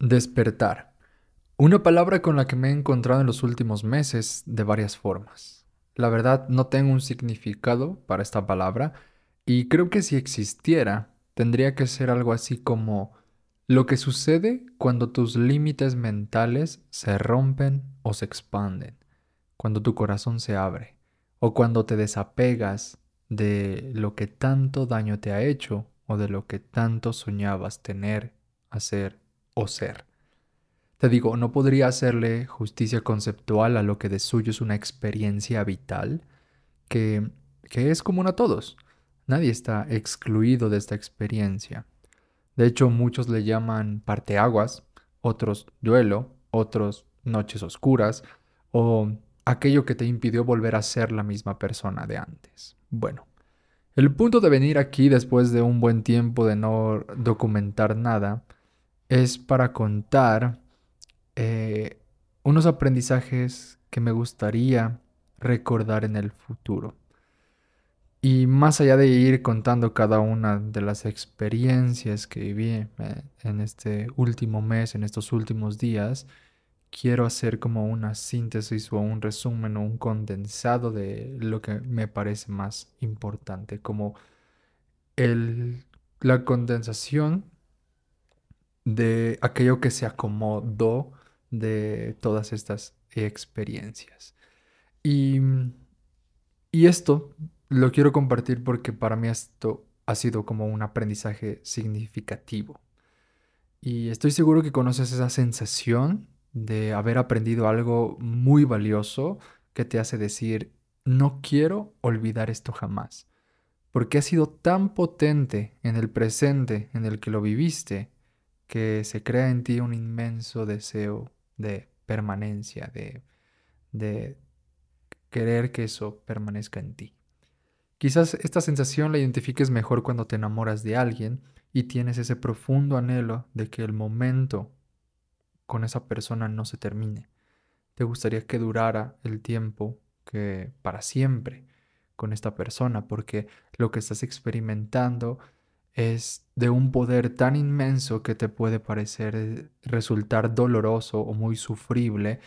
Despertar. Una palabra con la que me he encontrado en los últimos meses de varias formas. La verdad no tengo un significado para esta palabra y creo que si existiera tendría que ser algo así como lo que sucede cuando tus límites mentales se rompen o se expanden, cuando tu corazón se abre o cuando te desapegas de lo que tanto daño te ha hecho o de lo que tanto soñabas tener, hacer o ser. Te digo, no podría hacerle justicia conceptual a lo que de suyo es una experiencia vital que, que es común a todos. Nadie está excluido de esta experiencia. De hecho, muchos le llaman parteaguas, otros duelo, otros noches oscuras o aquello que te impidió volver a ser la misma persona de antes. Bueno, el punto de venir aquí después de un buen tiempo de no documentar nada es para contar eh, unos aprendizajes que me gustaría recordar en el futuro. Y más allá de ir contando cada una de las experiencias que viví eh, en este último mes, en estos últimos días, quiero hacer como una síntesis o un resumen o un condensado de lo que me parece más importante, como el, la condensación de aquello que se acomodó de todas estas experiencias. Y, y esto lo quiero compartir porque para mí esto ha sido como un aprendizaje significativo. Y estoy seguro que conoces esa sensación de haber aprendido algo muy valioso que te hace decir, no quiero olvidar esto jamás, porque ha sido tan potente en el presente en el que lo viviste que se crea en ti un inmenso deseo de permanencia, de, querer que eso permanezca en ti. Quizás esta sensación la identifiques mejor cuando te enamoras de alguien y tienes ese profundo anhelo de que el momento con esa persona no se termine. Te gustaría que durara el tiempo que para siempre con esta persona, porque lo que estás experimentando es de un poder tan inmenso que te puede parecer eh, resultar doloroso o muy sufrible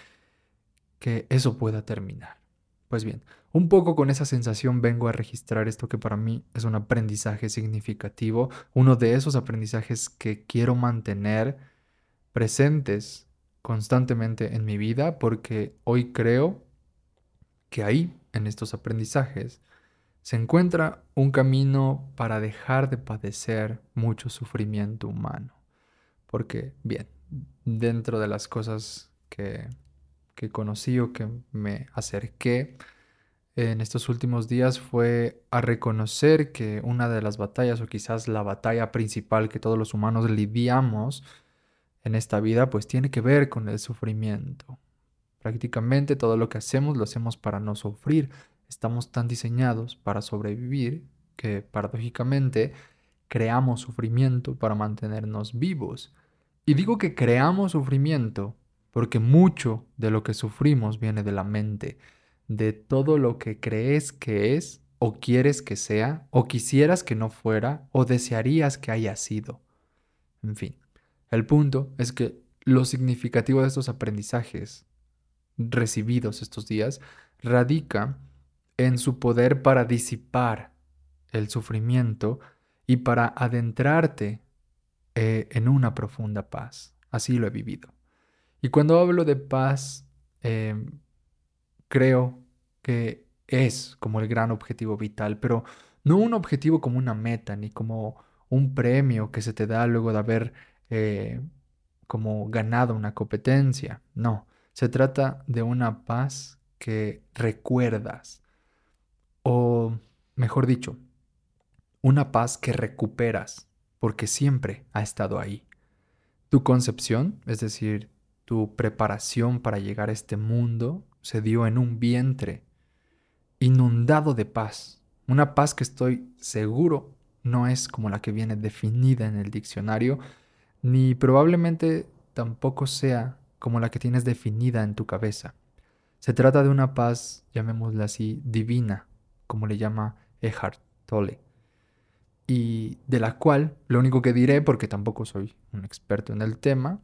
que eso pueda terminar. Pues bien, un poco con esa sensación vengo a registrar esto que para mí es un aprendizaje significativo, uno de esos aprendizajes que quiero mantener presentes constantemente en mi vida porque hoy creo que ahí, en estos aprendizajes, se encuentra un camino para dejar de padecer mucho sufrimiento humano. Porque, bien, dentro de las cosas que, que conocí o que me acerqué en estos últimos días fue a reconocer que una de las batallas o quizás la batalla principal que todos los humanos lidiamos en esta vida pues tiene que ver con el sufrimiento. Prácticamente todo lo que hacemos lo hacemos para no sufrir, estamos tan diseñados para sobrevivir que paradójicamente creamos sufrimiento para mantenernos vivos. Y digo que creamos sufrimiento porque mucho de lo que sufrimos viene de la mente, de todo lo que crees que es o quieres que sea o quisieras que no fuera o desearías que haya sido. En fin, el punto es que lo significativo de estos aprendizajes recibidos estos días radica en su poder para disipar el sufrimiento y para adentrarte eh, en una profunda paz. Así lo he vivido. Y cuando hablo de paz, em, creo que es como el gran objetivo vital, pero no un objetivo como una meta, ni como un premio que se te da luego de haber eh, como ganado una competencia. No, se trata de una paz que recuerdas, o, mejor dicho, una paz que recuperas porque siempre ha estado ahí. Tu concepción, es decir, tu preparación para llegar a este mundo, se dio en un vientre inundado de paz. Una paz que estoy seguro no es como la que viene definida en el diccionario, ni probablemente tampoco sea como la que tienes definida en tu cabeza. Se trata de una paz, llamémosla así, divina, como le llama Eckhart Tolle, y de la cual lo único que diré, porque tampoco soy un experto en el tema,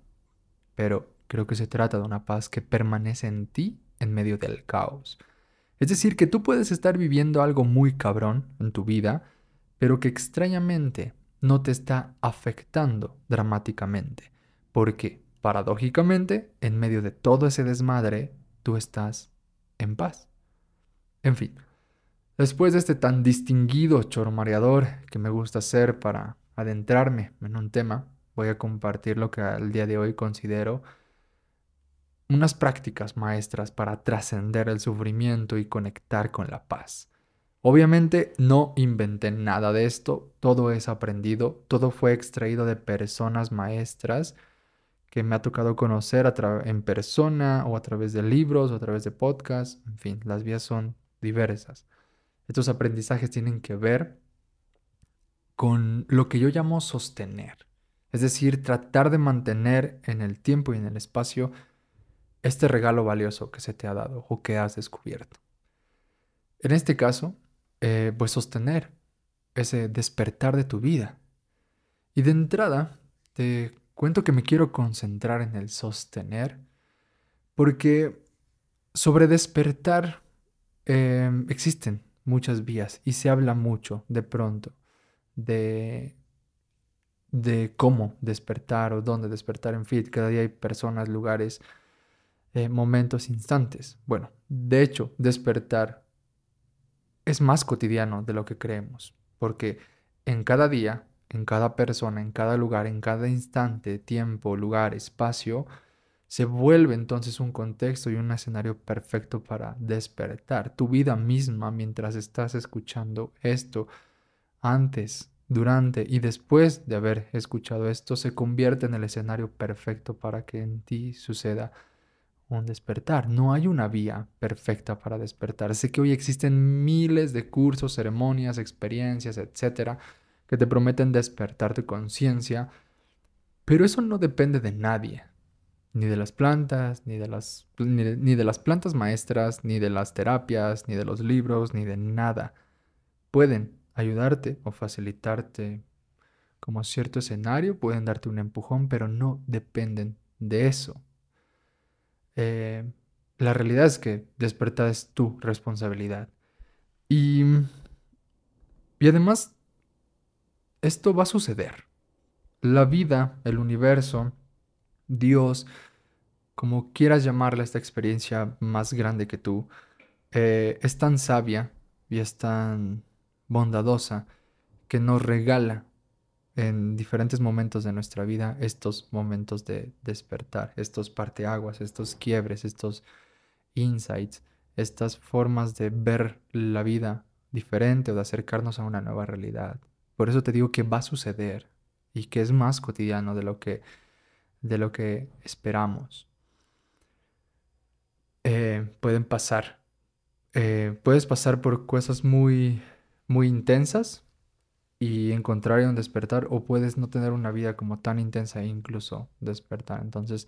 pero creo que se trata de una paz que permanece en ti en medio del caos. Es decir, que tú puedes estar viviendo algo muy cabrón en tu vida, pero que extrañamente no te está afectando dramáticamente, porque paradójicamente, en medio de todo ese desmadre, tú estás en paz. En fin, después de este tan distinguido choromareador que me gusta hacer para adentrarme en un tema, voy a compartir lo que al día de hoy considero unas prácticas maestras para trascender el sufrimiento y conectar con la paz. Obviamente no inventé nada de esto, todo es aprendido, todo fue extraído de personas maestras que me ha tocado conocer en persona o a través de libros o a través de podcasts, en fin, las vías son diversas. Estos aprendizajes tienen que ver con lo que yo llamo sostener, es decir, tratar de mantener en el tiempo y en el espacio este regalo valioso que se te ha dado o que has descubierto. En este caso, eh, pues sostener ese despertar de tu vida. Y de entrada, te cuento que me quiero concentrar en el sostener, porque sobre despertar em, existen muchas vías y se habla mucho de pronto de, de cómo despertar o dónde despertar. En fin, cada día hay personas, lugares, eh, momentos, instantes. Bueno, de hecho, despertar es más cotidiano de lo que creemos, porque en cada día, en cada persona, en cada lugar, en cada instante, tiempo, lugar, espacio, se vuelve entonces un contexto y un escenario perfecto para despertar. Tu vida misma mientras estás escuchando esto, antes, durante y después de haber escuchado esto, se convierte en el escenario perfecto para que en ti suceda un despertar. No hay una vía perfecta para despertar. Sé que hoy existen miles de cursos, ceremonias, experiencias, etcétera, que te prometen despertar tu conciencia, pero eso no depende de nadie, ni de las plantas, ni de las, ni de las plantas maestras, ni de las terapias, ni de los libros, ni de nada. Pueden ayudarte o facilitarte como cierto escenario, pueden darte un empujón, pero no dependen de eso. Eh, la realidad es que despertar es tu responsabilidad. Y, y además, esto va a suceder. La vida, el universo, Dios, como quieras llamarle esta experiencia más grande que tú, eh, es tan sabia y es tan bondadosa que nos regala en diferentes momentos de nuestra vida estos momentos de despertar, estos parteaguas, estos quiebres, estos insights, estas formas de ver la vida diferente o de acercarnos a una nueva realidad. Por eso te digo que va a suceder y que es más cotidiano de lo que, de lo que esperamos. Eh, pueden pasar. Eh, puedes pasar por cosas muy, muy intensas, y encontrar un despertar o puedes no tener una vida como tan intensa e incluso despertar. Entonces,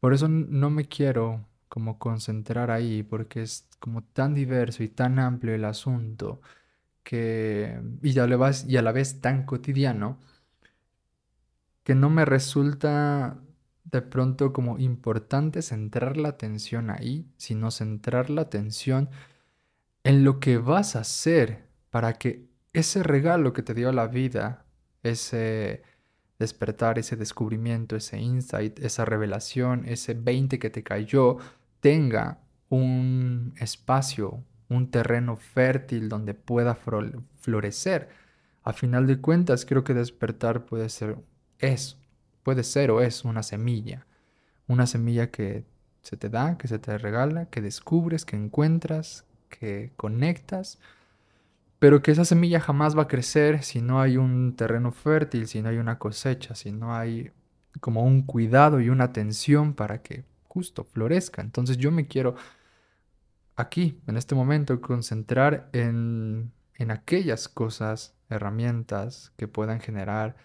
por eso no me quiero como concentrar ahí porque es como tan diverso y tan amplio el asunto que y ya le vas y a la vez tan cotidiano que no me resulta de pronto como importante centrar la atención ahí, sino centrar la atención en lo que vas a hacer para que ese regalo que te dio la vida, ese despertar, ese descubrimiento, ese insight, esa revelación, ese 20 que te cayó, tenga un espacio, un terreno fértil donde pueda florecer. A final de cuentas, creo que despertar puede ser, es, puede ser o es una semilla. Una semilla que se te da, que se te regala, que descubres, que encuentras, que conectas pero que esa semilla jamás va a crecer si no hay un terreno fértil, si no hay una cosecha, si no hay como un cuidado y una atención para que justo florezca. Entonces yo me quiero aquí, en este momento, concentrar en, en aquellas cosas, herramientas que puedan generar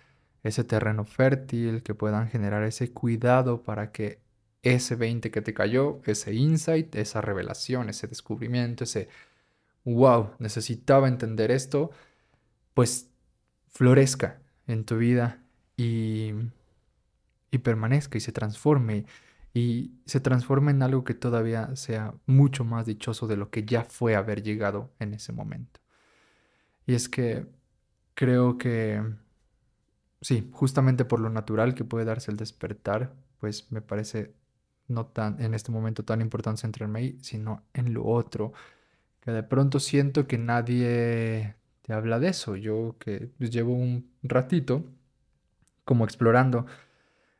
ese terreno fértil, que puedan generar ese cuidado para que ese 20 que te cayó, ese insight, esa revelación, ese descubrimiento, ese wow, necesitaba entender esto, pues florezca en tu vida y, y permanezca y se transforme y se transforme en algo que todavía sea mucho más dichoso de lo que ya fue haber llegado en ese momento. Y es que creo que, sí, justamente por lo natural que puede darse el despertar, pues me parece no tan en este momento tan importante centrarme ahí, sino en lo otro, que de pronto siento que nadie te habla de eso. Yo que pues, llevo un ratito como explorando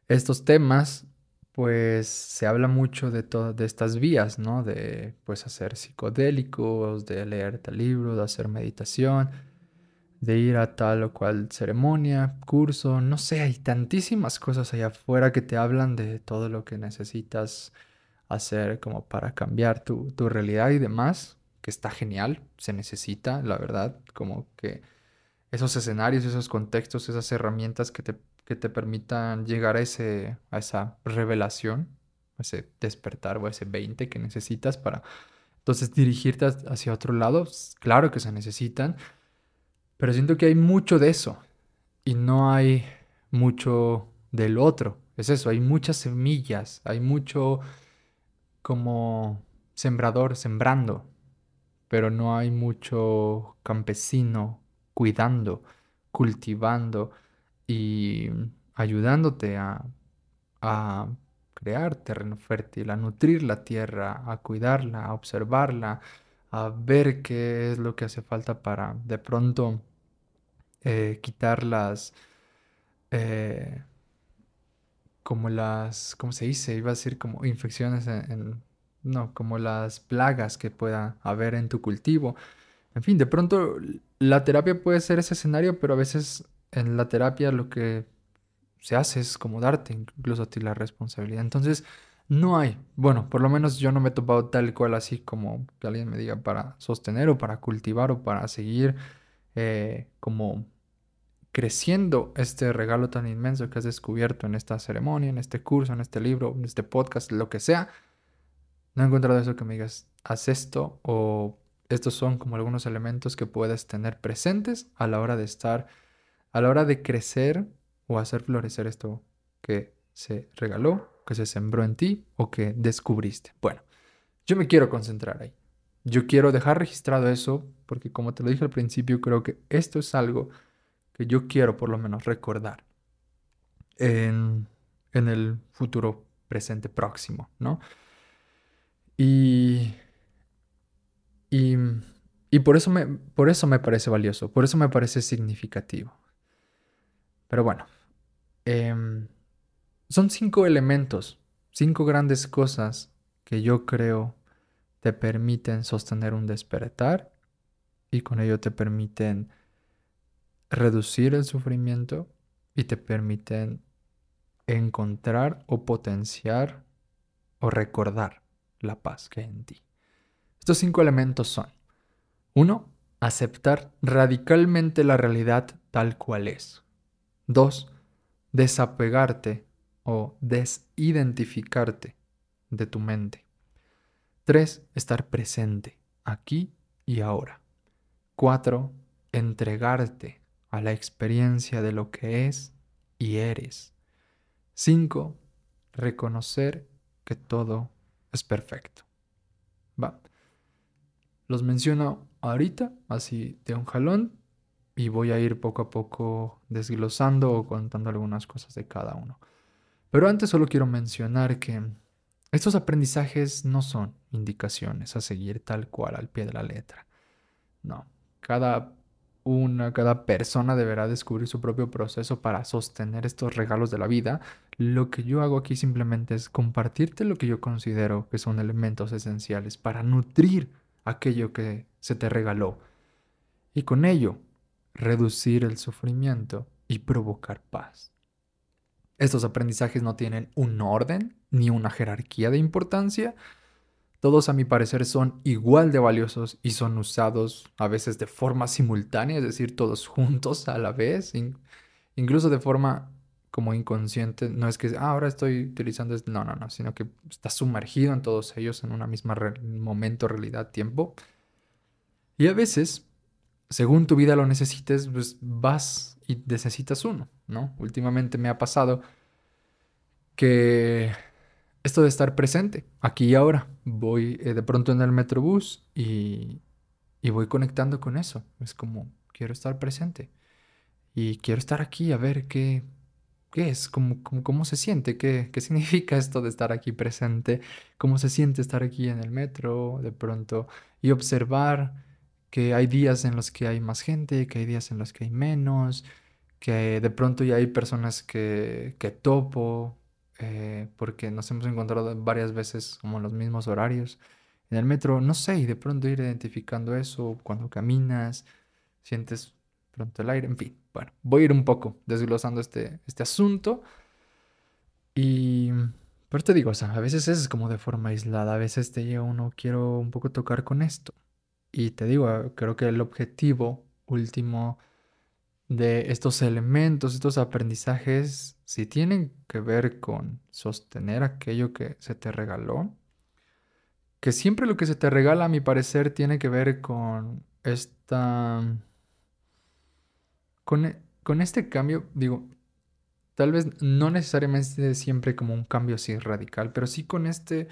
estos temas, pues se habla mucho de todas de estas vías, ¿no? De pues hacer psicodélicos, de leer tal libro, de hacer meditación, de ir a tal o cual ceremonia, curso, no sé, hay tantísimas cosas allá afuera que te hablan de todo lo que necesitas hacer como para cambiar tu, tu realidad y demás, que está genial, se necesita, la verdad, como que esos escenarios, esos contextos, esas herramientas que te, que te permitan llegar a, ese, a esa revelación, a ese despertar o a ese 20 que necesitas para entonces dirigirte hacia otro lado, claro que se necesitan, pero siento que hay mucho de eso y no hay mucho del otro. Es eso, hay muchas semillas, hay mucho como sembrador sembrando, pero no hay mucho campesino cuidando, cultivando y ayudándote a, a crear terreno fértil, a nutrir la tierra, a cuidarla, a observarla, a ver qué es lo que hace falta para de pronto eh, quitar las, eh, como las, ¿cómo se dice? Iba a decir como infecciones en, no, como las plagas que pueda haber en tu cultivo. En fin, de pronto la terapia puede ser ese escenario, pero a veces en la terapia lo que se hace es como darte incluso a ti la responsabilidad. Entonces, no hay, bueno, por lo menos yo no me he topado tal cual así como que alguien me diga para sostener o para cultivar o para seguir eh, como creciendo este regalo tan inmenso que has descubierto en esta ceremonia, en este curso, en este libro, en este podcast, lo que sea, no he encontrado eso que me digas, haz esto o estos son como algunos elementos que puedes tener presentes a la hora de estar, a la hora de crecer o hacer florecer esto que se regaló, que se sembró en ti o que descubriste. Bueno, yo me quiero concentrar ahí. Yo quiero dejar registrado eso porque como te lo dije al principio, creo que esto es algo que yo quiero por lo menos recordar en, el futuro presente próximo, ¿no? Y, y, por, eso me, por eso me parece valioso, por eso me parece significativo. Pero bueno, em, son cinco elementos, cinco grandes cosas que yo creo te permiten sostener un despertar y con ello te permiten reducir el sufrimiento y te permiten encontrar o potenciar o recordar la paz que hay en ti. Estos cinco elementos son, uno, aceptar radicalmente la realidad tal cual es. Dos, desapegarte o desidentificarte de tu mente. Tres, estar presente aquí y ahora. Cuatro, entregarte a la experiencia de lo que es y eres. 5. Reconocer que todo es perfecto. Va. Los menciono ahorita, así de un jalón, y voy a ir poco a poco desglosando o contando algunas cosas de cada uno. Pero antes solo quiero mencionar que estos aprendizajes no son indicaciones a seguir tal cual al pie de la letra. No, cada una, cada persona deberá descubrir su propio proceso para sostener estos regalos de la vida. Lo que yo hago aquí simplemente es compartirte lo que yo considero que son elementos esenciales para nutrir aquello que se te regaló y con ello reducir el sufrimiento y provocar paz. Estos aprendizajes no tienen un orden ni una jerarquía de importancia, todos a mi parecer son igual de valiosos y son usados a veces de forma simultánea, es decir, todos juntos a la vez, incluso de forma como inconsciente. No es que ah, ahora estoy utilizando esto, no, no, no, sino que estás sumergido en todos ellos en una misma momento, realidad, tiempo. Y a veces, según tu vida lo necesites, pues vas y necesitas uno, ¿no? Últimamente me ha pasado que esto de estar presente, aquí y ahora. Voy eh, de pronto en el metrobús y, y voy conectando con eso. Es como, quiero estar presente. Y quiero estar aquí a ver qué, qué es, cómo, cómo, cómo se siente, qué, qué significa esto de estar aquí presente, cómo se siente estar aquí en el metro de pronto y observar que hay días en los que hay más gente, que hay días en los que hay menos, que de pronto ya hay personas que, que topo, eh, porque nos hemos encontrado varias veces como en los mismos horarios en el metro, no sé, y de pronto ir identificando eso cuando caminas, sientes pronto el aire, en fin, bueno, voy a ir un poco desglosando este, este asunto y... Pero te digo, o sea, a veces es como de forma aislada, a veces te llega uno, quiero un poco tocar con esto. Y te digo, creo que el objetivo último de estos elementos, estos aprendizajes, si tienen que ver con sostener aquello que se te regaló, que siempre lo que se te regala, a mi parecer, tiene que ver con esta... Con, e, con este cambio, digo, tal vez no necesariamente siempre como un cambio así radical, pero sí con este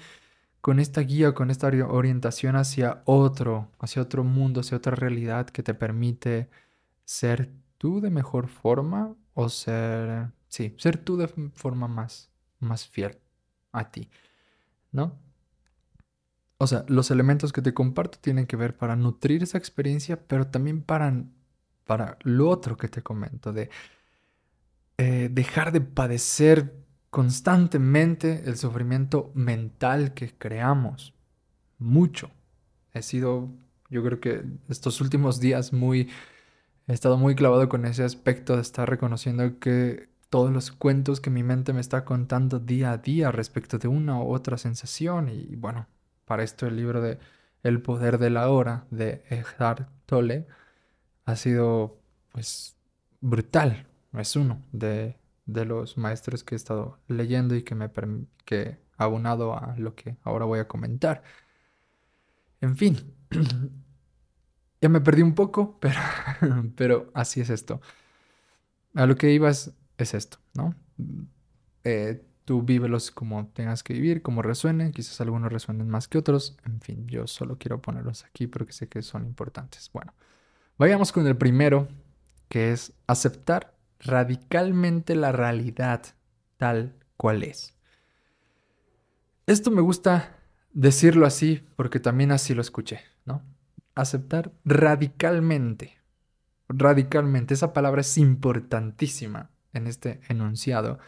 con esta guía, con esta orientación hacia otro, hacia otro mundo, hacia otra realidad que te permite ser tú de mejor forma o ser, sí, ser tú de forma más, más fiel a ti, ¿no? O sea, los elementos que te comparto tienen que ver para nutrir esa experiencia, pero también para, para lo otro que te comento, de eh, dejar de padecer constantemente el sufrimiento mental que creamos. Mucho. He sido, yo creo que estos últimos días muy, he estado muy clavado con ese aspecto de estar reconociendo que todos los cuentos que mi mente me está contando día a día respecto de una u otra sensación. Y bueno, para esto el libro de El poder de la hora de Eckhart Tolle ha sido pues brutal. Es uno de de los maestros que he estado leyendo y que me que abonado a lo que ahora voy a comentar. En fin, ya me perdí un poco, pero, pero así es esto. A lo que ibas es esto, ¿no? Eh, tú vívelos como tengas que vivir, como resuenen, quizás algunos resuenen más que otros, en fin, yo solo quiero ponerlos aquí porque sé que son importantes. Bueno, vayamos con el primero, que es aceptar radicalmente la realidad tal cual es. Esto me gusta decirlo así porque también así lo escuché, ¿no? Aceptar radicalmente. Radicalmente. Esa palabra es importantísima en este enunciado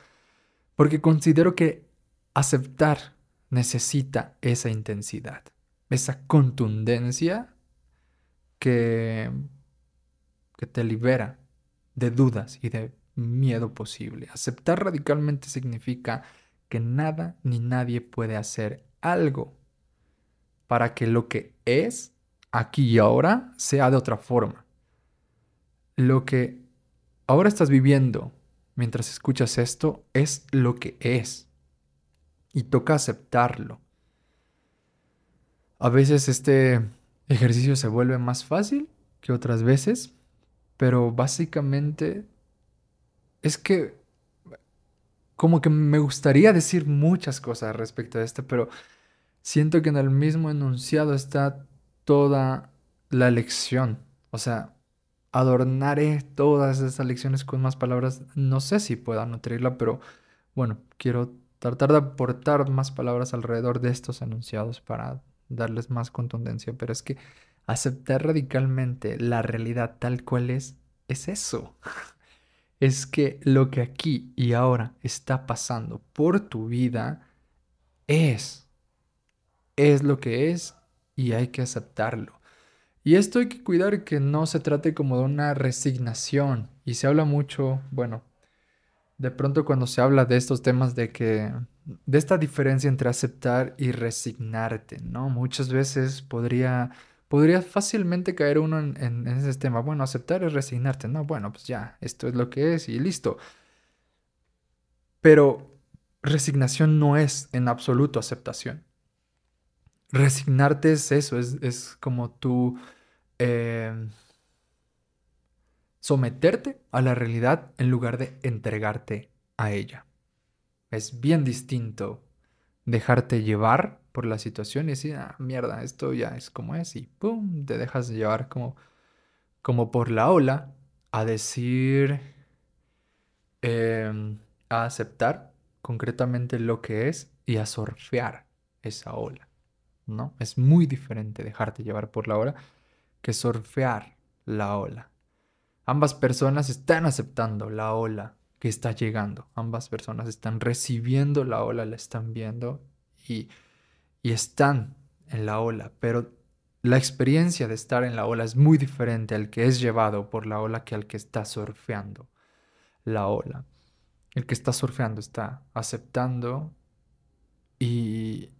porque considero que aceptar necesita esa intensidad, esa contundencia que, que te libera de dudas y de miedo posible. Aceptar radicalmente significa que nada ni nadie puede hacer algo para que lo que es aquí y ahora sea de otra forma. Lo que ahora estás viviendo mientras escuchas esto es lo que es. Y toca aceptarlo. A veces este ejercicio se vuelve más fácil que otras veces, pero básicamente es que como que me gustaría decir muchas cosas respecto a esto, pero siento que en el mismo enunciado está toda la lección. O sea, adornaré todas esas lecciones con más palabras. No sé si pueda nutrirla, pero bueno, quiero tratar de aportar más palabras alrededor de estos enunciados para darles más contundencia. Pero es que aceptar radicalmente la realidad tal cual es, es eso. Es que lo que aquí y ahora está pasando por tu vida es. Es lo que es y hay que aceptarlo. Y esto hay que cuidar que no se trate como de una resignación. Y se habla mucho, bueno, de pronto cuando se habla de estos temas de que, de esta diferencia entre aceptar y resignarte, ¿no? Muchas veces podría podría fácilmente caer uno en, ese tema. Bueno, aceptar es resignarte. No, bueno, pues ya, esto es lo que es y listo. Pero resignación no es en absoluto aceptación. Resignarte es eso, es, como tú em, someterte a la realidad en lugar de entregarte a ella. Es bien distinto dejarte llevar por la situación y decir, ah, mierda, esto ya es como es y pum, te dejas llevar como, como por la ola a decir, em, a aceptar concretamente lo que es y a surfear esa ola, ¿no? Es muy diferente dejarte llevar por la ola que surfear la ola. Ambas personas están aceptando la ola que está llegando. Ambas personas están recibiendo la ola, la están viendo y, y están en la ola, pero la experiencia de estar en la ola es muy diferente al que es llevado por la ola que al que está surfeando la ola. El que está surfeando está aceptando y,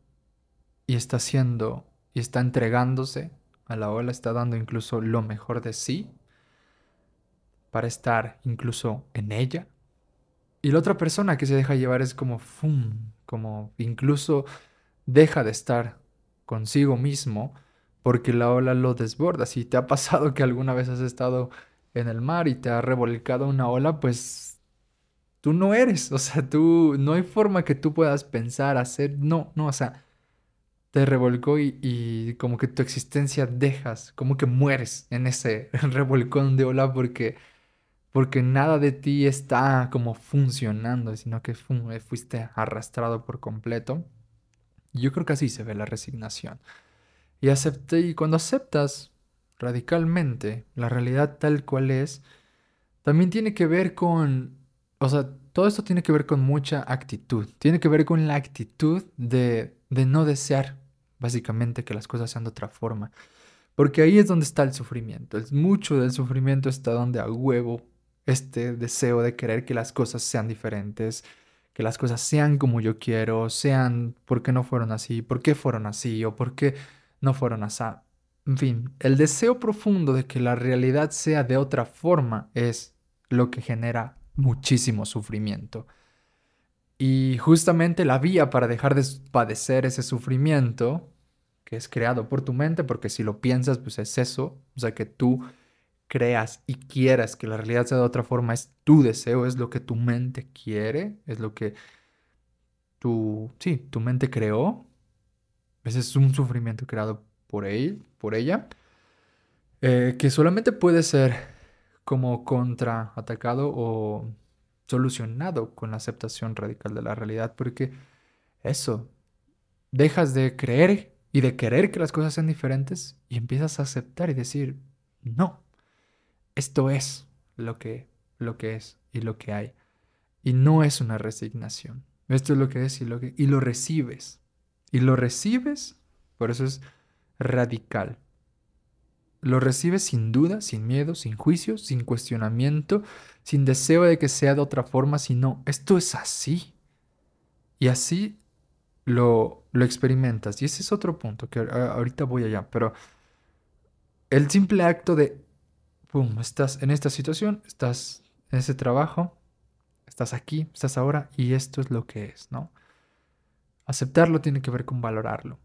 y está haciendo y está entregándose a la ola, está dando incluso lo mejor de sí para estar incluso en ella. Y la otra persona que se deja llevar es como, ¡fum! como incluso deja de estar consigo mismo porque la ola lo desborda. Si te ha pasado que alguna vez has estado en el mar y te ha revolcado una ola, pues tú no eres, o sea, tú no hay forma que tú puedas pensar, hacer, no, no, o sea, te revolcó y, como que tu existencia dejas, como que mueres en ese revolcón de ola porque porque nada de ti está como funcionando, sino que fuiste arrastrado por completo. Yo creo que así se ve la resignación. Y acepté, y cuando aceptas radicalmente la realidad tal cual es, también tiene que ver con, o sea, todo esto tiene que ver con mucha actitud. Tiene que ver con la actitud de, de no desear, básicamente, que las cosas sean de otra forma. Porque ahí es donde está el sufrimiento. Es mucho del sufrimiento está donde a huevo este deseo de querer que las cosas sean diferentes, que las cosas sean como yo quiero, sean por qué no fueron así, por qué fueron así o por qué no fueron así. En fin, el deseo profundo de que la realidad sea de otra forma es lo que genera muchísimo sufrimiento. Y justamente la vía para dejar de padecer ese sufrimiento, que es creado por tu mente, porque si lo piensas, pues es eso, o sea que tú creas y quieras que la realidad sea de otra forma, es tu deseo, es lo que tu mente quiere, es lo que tu, sí, tu mente creó. Ese es un sufrimiento creado por él, por ella, eh, que solamente puede ser como contraatacado o solucionado con la aceptación radical de la realidad, porque eso, dejas de creer y de querer que las cosas sean diferentes y empiezas a aceptar y decir, no, esto es lo que, lo que es y lo que hay. Y no es una resignación. Esto es lo que es y lo que y lo recibes. Y lo recibes, por eso es radical. Lo recibes sin duda, sin miedo, sin juicio, sin cuestionamiento, sin deseo de que sea de otra forma, sino esto es así. Y así lo, lo experimentas. Y ese es otro punto que ahorita voy allá, pero el simple acto de pum, estás en esta situación, estás en ese trabajo, estás aquí, estás ahora y esto es lo que es, ¿no? Aceptarlo tiene que ver con valorarlo.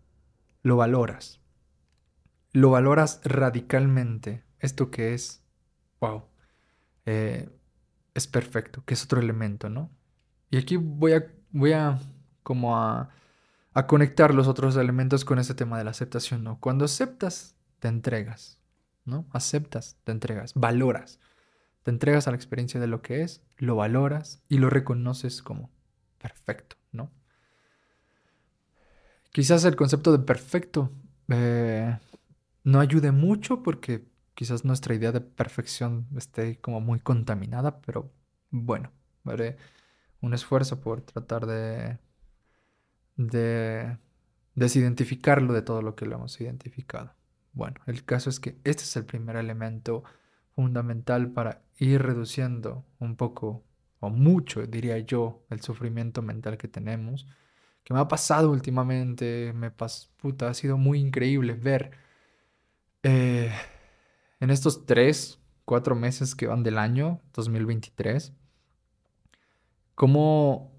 Lo valoras. Lo valoras radicalmente. Esto que es, wow, eh, es perfecto, que es otro elemento, ¿no? Y aquí voy a, voy a como a, a conectar los otros elementos con ese tema de la aceptación, ¿no? Cuando aceptas, te entregas. ¿No? Aceptas, te entregas, valoras. Te entregas a la experiencia de lo que es, lo valoras y lo reconoces como perfecto, ¿no? Quizás el concepto de perfecto eh, no ayude mucho porque quizás nuestra idea de perfección esté como muy contaminada, pero bueno, haré un esfuerzo por tratar de, de desidentificarlo de todo lo que lo hemos identificado. Bueno, el caso es que este es el primer elemento fundamental para ir reduciendo un poco o mucho, diría yo, el sufrimiento mental que tenemos. Que me ha pasado últimamente, me pas puta, ha sido muy increíble ver eh, en estos tres, cuatro meses que van del año 2023, cómo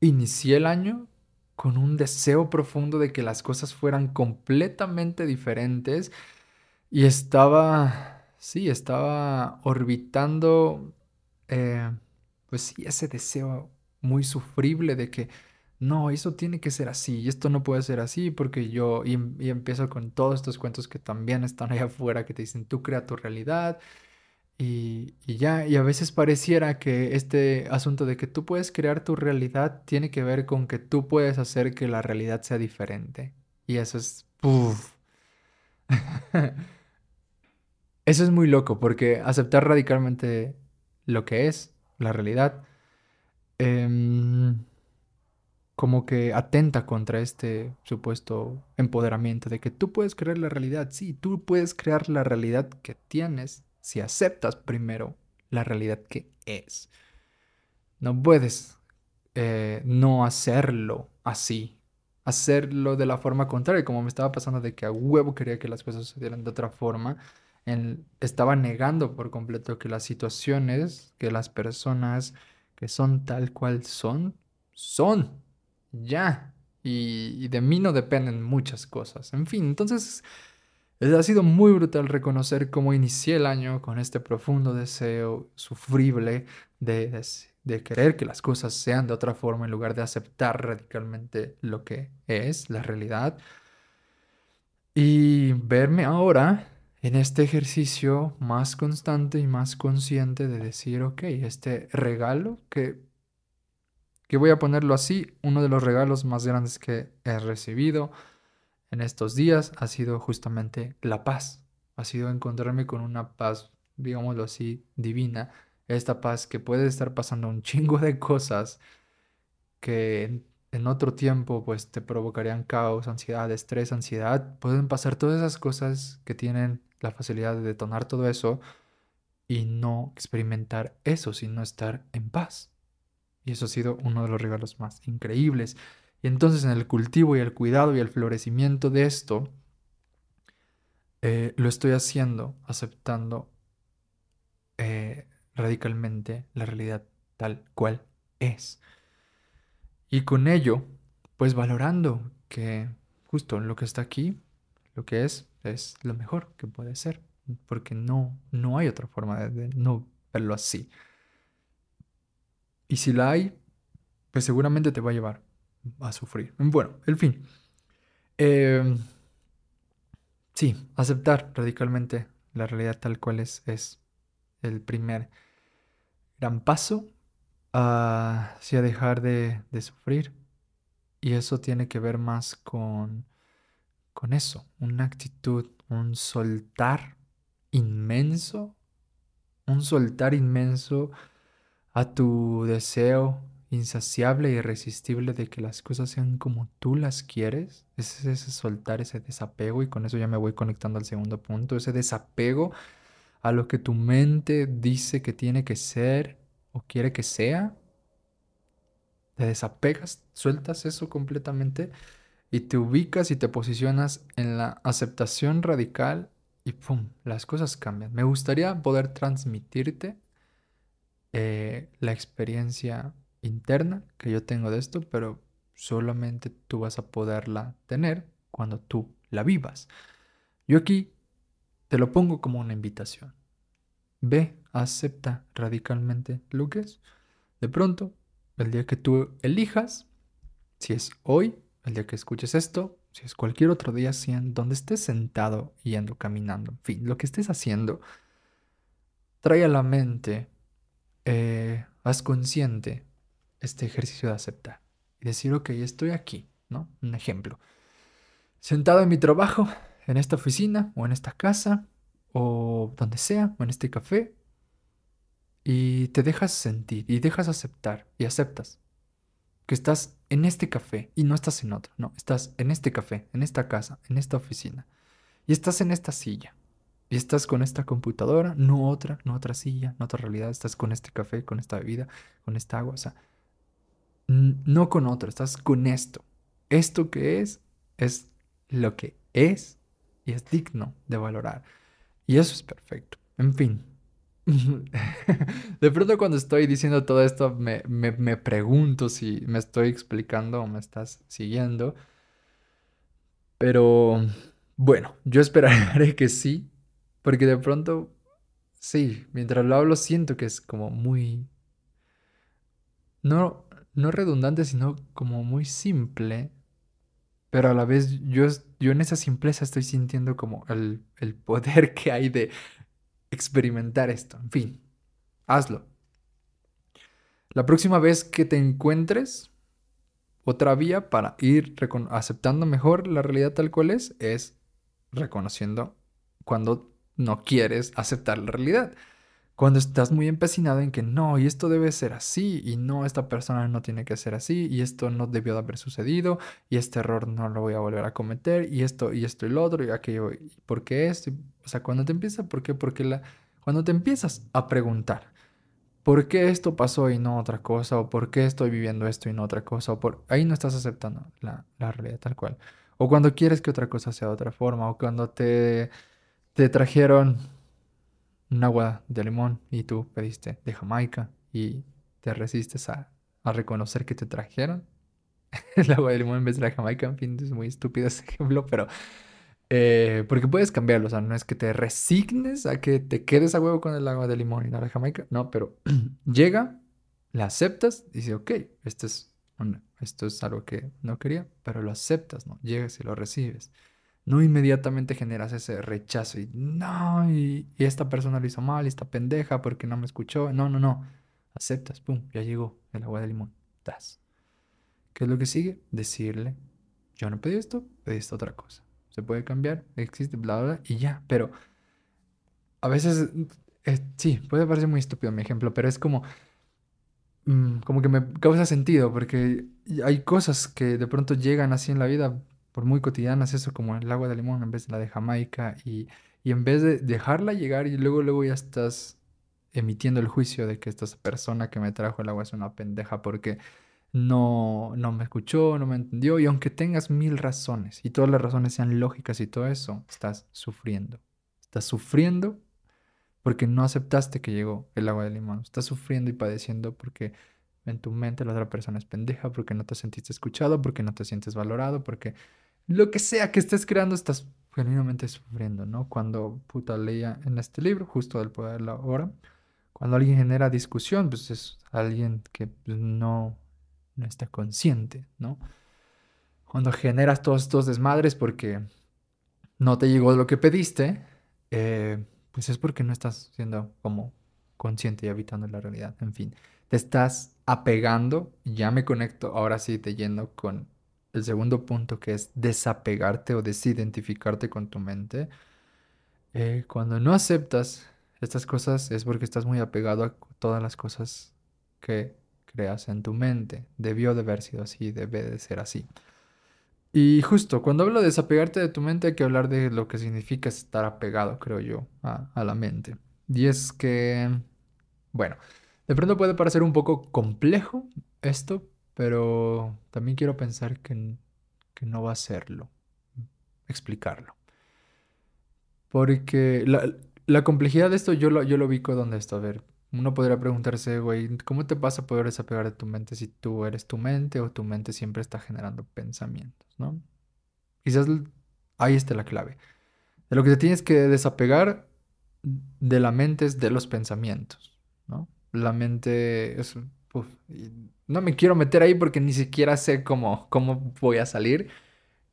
inicié el año con un deseo profundo de que las cosas fueran completamente diferentes. Y estaba, sí, estaba orbitando, eh, pues sí, ese deseo muy sufrible de que no, eso tiene que ser así, y esto no puede ser así porque yo, y, empiezo con todos estos cuentos que también están allá afuera que te dicen, tú crea tu realidad, y, ya, y a veces pareciera que este asunto de que tú puedes crear tu realidad tiene que ver con que tú puedes hacer que la realidad sea diferente. Y eso es... eso es muy loco porque aceptar radicalmente lo que es la realidad em, como que atenta contra este supuesto empoderamiento de que tú puedes crear la realidad. Sí, tú puedes crear la realidad que tienes si aceptas primero la realidad que es. No puedes eh, no hacerlo así, hacerlo de la forma contraria, como me estaba pasando de que a huevo quería que las cosas sucedieran de otra forma. estaba negando por completo que las situaciones, que las personas que son tal cual son, son. Ya. Y, y de mí no dependen muchas cosas. En fin, entonces ha sido muy brutal reconocer cómo inicié el año con este profundo deseo sufrible de, de, querer que las cosas sean de otra forma en lugar de aceptar radicalmente lo que es la realidad. Y verme ahora en este ejercicio más constante y más consciente de decir, ok, este regalo que, que voy a ponerlo así, uno de los regalos más grandes que he recibido, en estos días ha sido justamente la paz. Ha sido encontrarme con una paz, digámoslo así, divina. Esta paz que puede estar pasando un chingo de cosas que en, otro tiempo pues te provocarían caos, ansiedad, estrés, ansiedad. Pueden pasar todas esas cosas que tienen la facilidad de detonar todo eso y no experimentar eso, sino estar en paz. Y eso ha sido uno de los regalos más increíbles. Y entonces en el cultivo y el cuidado y el florecimiento de esto, eh, lo estoy haciendo aceptando eh, radicalmente la realidad tal cual es. Y con ello, pues valorando que justo lo que está aquí, lo que es, es lo mejor que puede ser, porque no, no hay otra forma de no verlo así. Y si la hay, pues seguramente te va a llevar a sufrir. Bueno, el fin. Em, sí, aceptar radicalmente la realidad tal cual es, es el primer gran paso hacia dejar de, de sufrir. Y eso tiene que ver más con, con eso, una actitud, un soltar inmenso, un soltar inmenso a tu deseo insaciable e irresistible de que las cosas sean como tú las quieres, es ese soltar ese desapego y con eso ya me voy conectando al segundo punto, ese desapego a lo que tu mente dice que tiene que ser o quiere que sea, te desapegas, sueltas eso completamente y te ubicas y te posicionas en la aceptación radical y ¡pum! Las cosas cambian. Me gustaría poder transmitirte eh, la experiencia interna que yo tengo de esto, pero solamente tú vas a poderla tener cuando tú la vivas. Yo aquí te lo pongo como una invitación. Ve, acepta radicalmente lo que es. De pronto, el día que tú elijas, si es hoy, el día que escuches esto, si es cualquier otro día, si en donde estés sentado, yendo, caminando, en fin, lo que estés haciendo, trae a la mente, eh, haz consciente este ejercicio de aceptar y decir, ok, estoy aquí, ¿no? Un ejemplo. Sentado en mi trabajo, en esta oficina o en esta casa o donde sea, o en este café, y te dejas sentir y dejas aceptar y aceptas que estás en este café y no estás en otro, no, estás en este café, en esta casa, en esta oficina y estás en esta silla y estás con esta computadora, no otra, no otra silla, no otra realidad, estás con este café, con esta bebida, con esta agua, o sea, no con otro, estás con esto. Esto que es, es lo que es y es digno de valorar. Y eso es perfecto. En fin. De pronto cuando estoy diciendo todo esto me, me, pregunto si me estoy explicando o me estás siguiendo. Pero bueno, yo esperaré que sí. Porque de pronto, sí, mientras lo hablo siento que es como muy... No, no redundante, sino como muy simple, pero a la vez yo, yo en esa simpleza estoy sintiendo como el, el poder que hay de experimentar esto. En fin, hazlo. La próxima vez que te encuentres, otra vía para ir aceptando mejor la realidad tal cual es, es reconociendo cuando no quieres aceptar la realidad. Cuando estás muy empecinado en que no, y esto debe ser así, y no, esta persona no tiene que ser así, y esto no debió de haber sucedido, y este error no lo voy a volver a cometer, y esto, y esto y lo otro, y aquello, y ¿por qué esto? O sea, cuando te empieza, ¿por qué? Porque la, cuando te empiezas a preguntar, ¿por qué esto pasó y no otra cosa? ¿O por qué estoy viviendo esto y no otra cosa? O por ahí no estás aceptando la, la realidad tal cual. O cuando quieres que otra cosa sea de otra forma, o cuando te, te trajeron un agua de limón y tú pediste de Jamaica y te resistes a, reconocer que te trajeron el agua de limón en vez de la Jamaica. En fin, es muy estúpido ese ejemplo, pero eh, porque puedes cambiarlo. O sea, no es que te resignes a que te quedes a huevo con el agua de limón y no la Jamaica. No, pero llega, la aceptas, dice, ok, esto es, esto es algo que no quería, pero lo aceptas, ¿no? Llegas y lo recibes no inmediatamente generas ese rechazo y no, y, esta persona lo hizo mal, y esta pendeja porque no me escuchó. No, no, no. Aceptas, pum, ya llegó el agua de limón. Das. ¿Qué es lo que sigue? Decirle, yo no pedí esto, pedí esta otra cosa. Se puede cambiar, existe, bla, bla, y ya. Pero a veces, eh, sí, puede parecer muy estúpido mi ejemplo, pero es como, mm, como que me causa sentido porque hay cosas que de pronto llegan así en la vida por muy cotidianas, eso como el agua de limón en vez de la de Jamaica, y, en vez de dejarla llegar y luego, luego ya estás emitiendo el juicio de que esta persona que me trajo el agua es una pendeja porque no, no me escuchó, no me entendió, y aunque tengas mil razones y todas las razones sean lógicas y todo eso, estás sufriendo. Estás sufriendo porque no aceptaste que llegó el agua de limón. Estás sufriendo y padeciendo porque en tu mente la otra persona es pendeja, porque no te sentiste escuchado, porque no te sientes valorado, porque lo que sea que estés creando, estás genuinamente sufriendo, ¿no? Cuando puta leía en este libro, justo del poder de la hora, cuando alguien genera discusión, pues es alguien que pues, no, no está consciente, ¿no? Cuando generas todos estos desmadres porque no te llegó lo que pediste, eh, pues es porque no estás siendo como consciente y habitando la realidad. En fin, te estás apegando, ya me conecto ahora sí te yendo con el segundo punto que es desapegarte o desidentificarte con tu mente. Eh, cuando no aceptas estas cosas es porque estás muy apegado a todas las cosas que creas en tu mente. Debió de haber sido así, debe de ser así. Y justo, cuando hablo de desapegarte de tu mente hay que hablar de lo que significa estar apegado, creo yo, a, a la mente. Y es que, bueno, de pronto puede parecer un poco complejo esto, pero también quiero pensar que, que no va a serlo, explicarlo. Porque la, complejidad de esto yo lo, yo lo ubico donde está. A ver, uno podría preguntarse, güey, ¿cómo te pasa poder desapegar de tu mente si tú eres tu mente o tu mente siempre está generando pensamientos, ¿no? Quizás ahí está la clave. De lo que te tienes que desapegar de la mente es de los pensamientos, ¿no? La mente es no me quiero meter ahí porque ni siquiera sé cómo, cómo voy a salir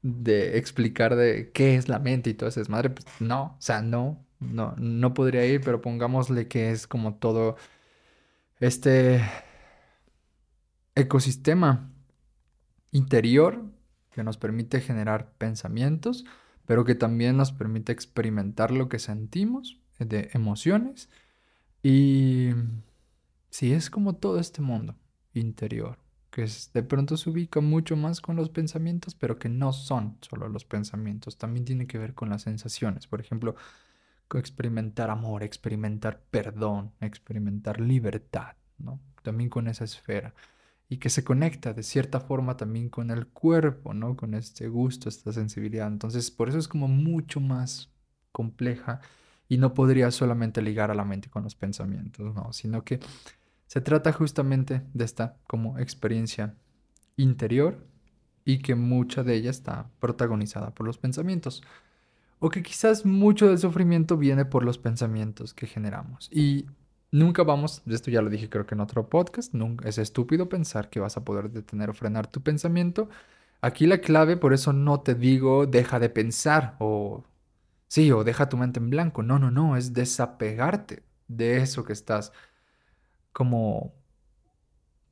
de explicar de qué es la mente y todo eso. Madre, pues no, o sea, no, no, no podría ir, pero pongámosle que es como todo este ecosistema interior que nos permite generar pensamientos, pero que también nos permite experimentar lo que sentimos de emociones y Sí, es como todo este mundo interior, que de pronto se ubica mucho más con los pensamientos, pero que no son solo los pensamientos, también tiene que ver con las sensaciones. Por ejemplo, experimentar amor, experimentar perdón, experimentar libertad, ¿no? También con esa esfera. Y que se conecta de cierta forma también con el cuerpo, ¿no? Con este gusto, esta sensibilidad. Entonces, por eso es como mucho más compleja y no podría solamente ligar a la mente con los pensamientos, ¿no? Sino que se trata justamente de esta como experiencia interior y que mucha de ella está protagonizada por los pensamientos. O que quizás mucho del sufrimiento viene por los pensamientos que generamos. Y nunca vamos, esto ya lo dije creo que en otro podcast, nunca, es estúpido pensar que vas a poder detener o frenar tu pensamiento. Aquí la clave, por eso no te digo deja de pensar o sí, o deja tu mente en blanco. No, no, no, es desapegarte de eso que estás como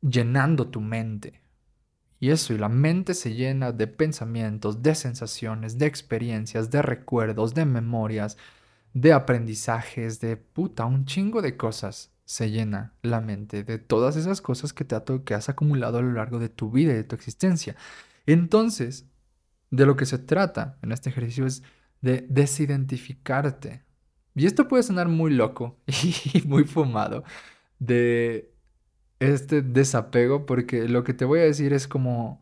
llenando tu mente. Y eso, y la mente se llena de pensamientos, de sensaciones, de experiencias, de recuerdos, de memorias, de aprendizajes, de puta, un chingo de cosas se llena la mente de todas esas cosas que, te que has acumulado a lo largo de tu vida y de tu existencia. Entonces, de lo que se trata en este ejercicio es de desidentificarte. Y esto puede sonar muy loco y muy fumado de este desapego porque lo que te voy a decir es como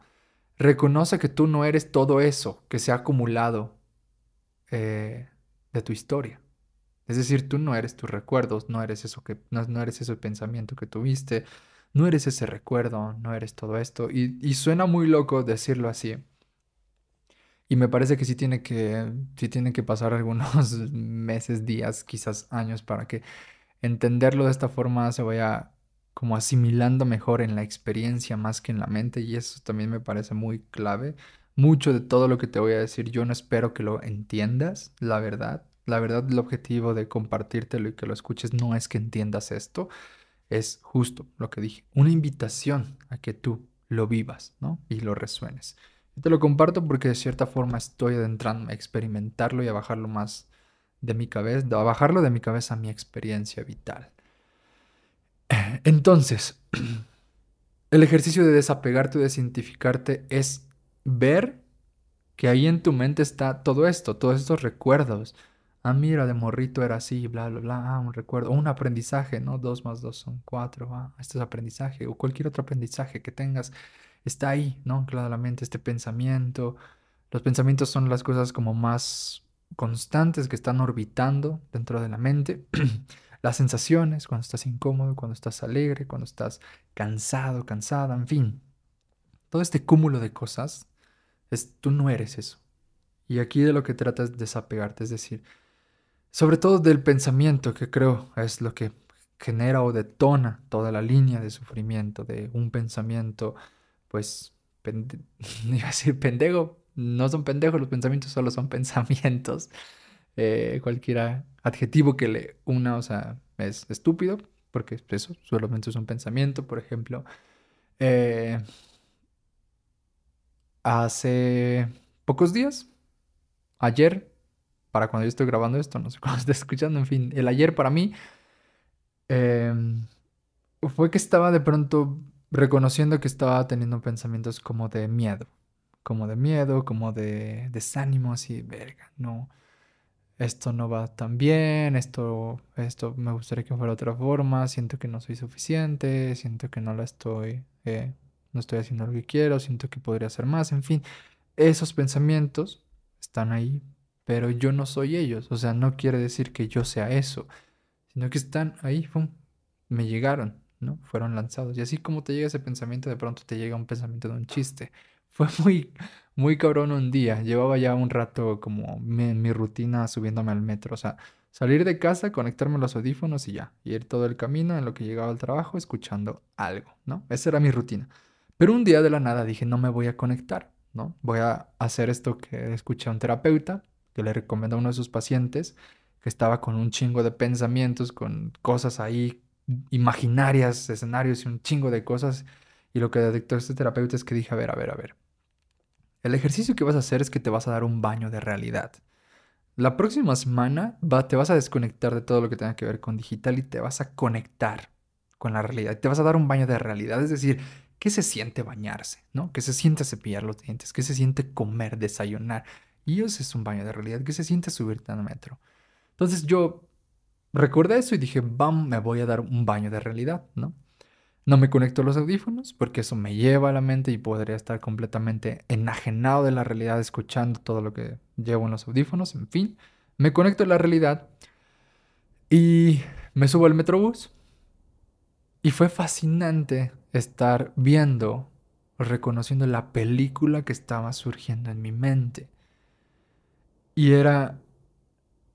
reconoce que tú no eres todo eso que se ha acumulado eh, de tu historia. Es decir, tú no eres tus recuerdos, no eres eso que no, eres ese pensamiento que tuviste, no eres ese recuerdo, no eres todo esto. Y, y, suena muy loco decirlo así. Y me parece que sí tiene que, sí tiene que pasar algunos meses, días, quizás años para que entenderlo de esta forma se vaya como asimilando mejor en la experiencia más que en la mente y eso también me parece muy clave. Mucho de todo lo que te voy a decir yo no espero que lo entiendas, la verdad. La verdad el objetivo de compartírtelo y que lo escuches no es que entiendas esto, es justo lo que dije, una invitación a que tú lo vivas, ¿no? Y lo resuenes. Te lo comparto porque de cierta forma estoy adentrando a experimentarlo y a bajarlo más de mi cabeza, a bajarlo de mi cabeza a mi experiencia vital. Entonces, el ejercicio de desapegarte o desidentificarte es ver que ahí en tu mente está todo esto, todos estos recuerdos. Ah, mira, de morrito era así, bla, bla, bla, ah, un recuerdo, o un aprendizaje, ¿no? Dos más dos son cuatro, ah, este es aprendizaje, o cualquier otro aprendizaje que tengas, está ahí, ¿no? Claramente este pensamiento. Los pensamientos son las cosas como más constantes que están orbitando dentro de la mente. las sensaciones, cuando estás incómodo, cuando estás alegre, cuando estás cansado, cansada, en fin. Todo este cúmulo de cosas, es, tú no eres eso. Y aquí de lo que tratas es desapegarte, es decir, sobre todo del pensamiento, que creo es lo que genera o detona toda la línea de sufrimiento, de un pensamiento, pues, iba a decir pendejo, no son pendejos, los pensamientos solo son pensamientos. Eh, cualquier adjetivo que le una, o sea, es estúpido, porque eso solamente es un pensamiento, por ejemplo. Eh, hace pocos días, ayer, para cuando yo estoy grabando esto, no sé cuándo estoy escuchando, en fin, el ayer para mí em, fue que estaba de pronto reconociendo que estaba teniendo pensamientos como de miedo, como de miedo, como de desánimo, así, verga, no esto no va tan bien, esto, esto me gustaría que fuera de otra forma, siento que no soy suficiente, siento que no la estoy, eh, no estoy haciendo lo que quiero, siento que podría hacer más, en fin, esos pensamientos están ahí, pero yo no soy ellos, o sea, no quiere decir que yo sea eso, sino que están ahí, me llegaron, ¿no? Fueron lanzados. Y así como te llega ese pensamiento, de pronto te llega un pensamiento de un chiste. Fue muy, muy cabrón un día. Llevaba ya un rato como en mi rutina subiéndome al metro. O sea, salir de casa, conectarme los audífonos y ya. ir todo el camino en lo que llegaba al trabajo escuchando algo, ¿no? Esa era mi rutina. Pero un día de la nada dije, no me voy a conectar, ¿no? Voy a hacer esto que escuché a un terapeuta que le recomendó a uno de sus pacientes que estaba con un chingo de pensamientos, con cosas ahí imaginarias, escenarios y un chingo de cosas. Y lo que detectó este terapeuta es que dije, a ver, a ver, a ver. El ejercicio que vas a hacer es que te vas a dar un baño de realidad. La próxima semana te vas a desconectar de todo lo que tenga que ver con digital y te vas a conectar con la realidad. Te vas a dar un baño de realidad, es decir, ¿qué se siente bañarse? ¿no? ¿Qué se siente cepillar los dientes? ¿Qué se siente comer, desayunar? Y eso es un baño de realidad. ¿Qué se siente subirte al metro? Entonces yo recordé eso y dije, vamos, me voy a dar un baño de realidad, ¿no? No me conecto a los audífonos porque eso me lleva a la mente y podría estar completamente enajenado de la realidad escuchando todo lo que llevo en los audífonos. En fin, me conecto a la realidad y me subo al metrobús. Y fue fascinante estar viendo, reconociendo la película que estaba surgiendo en mi mente. Y era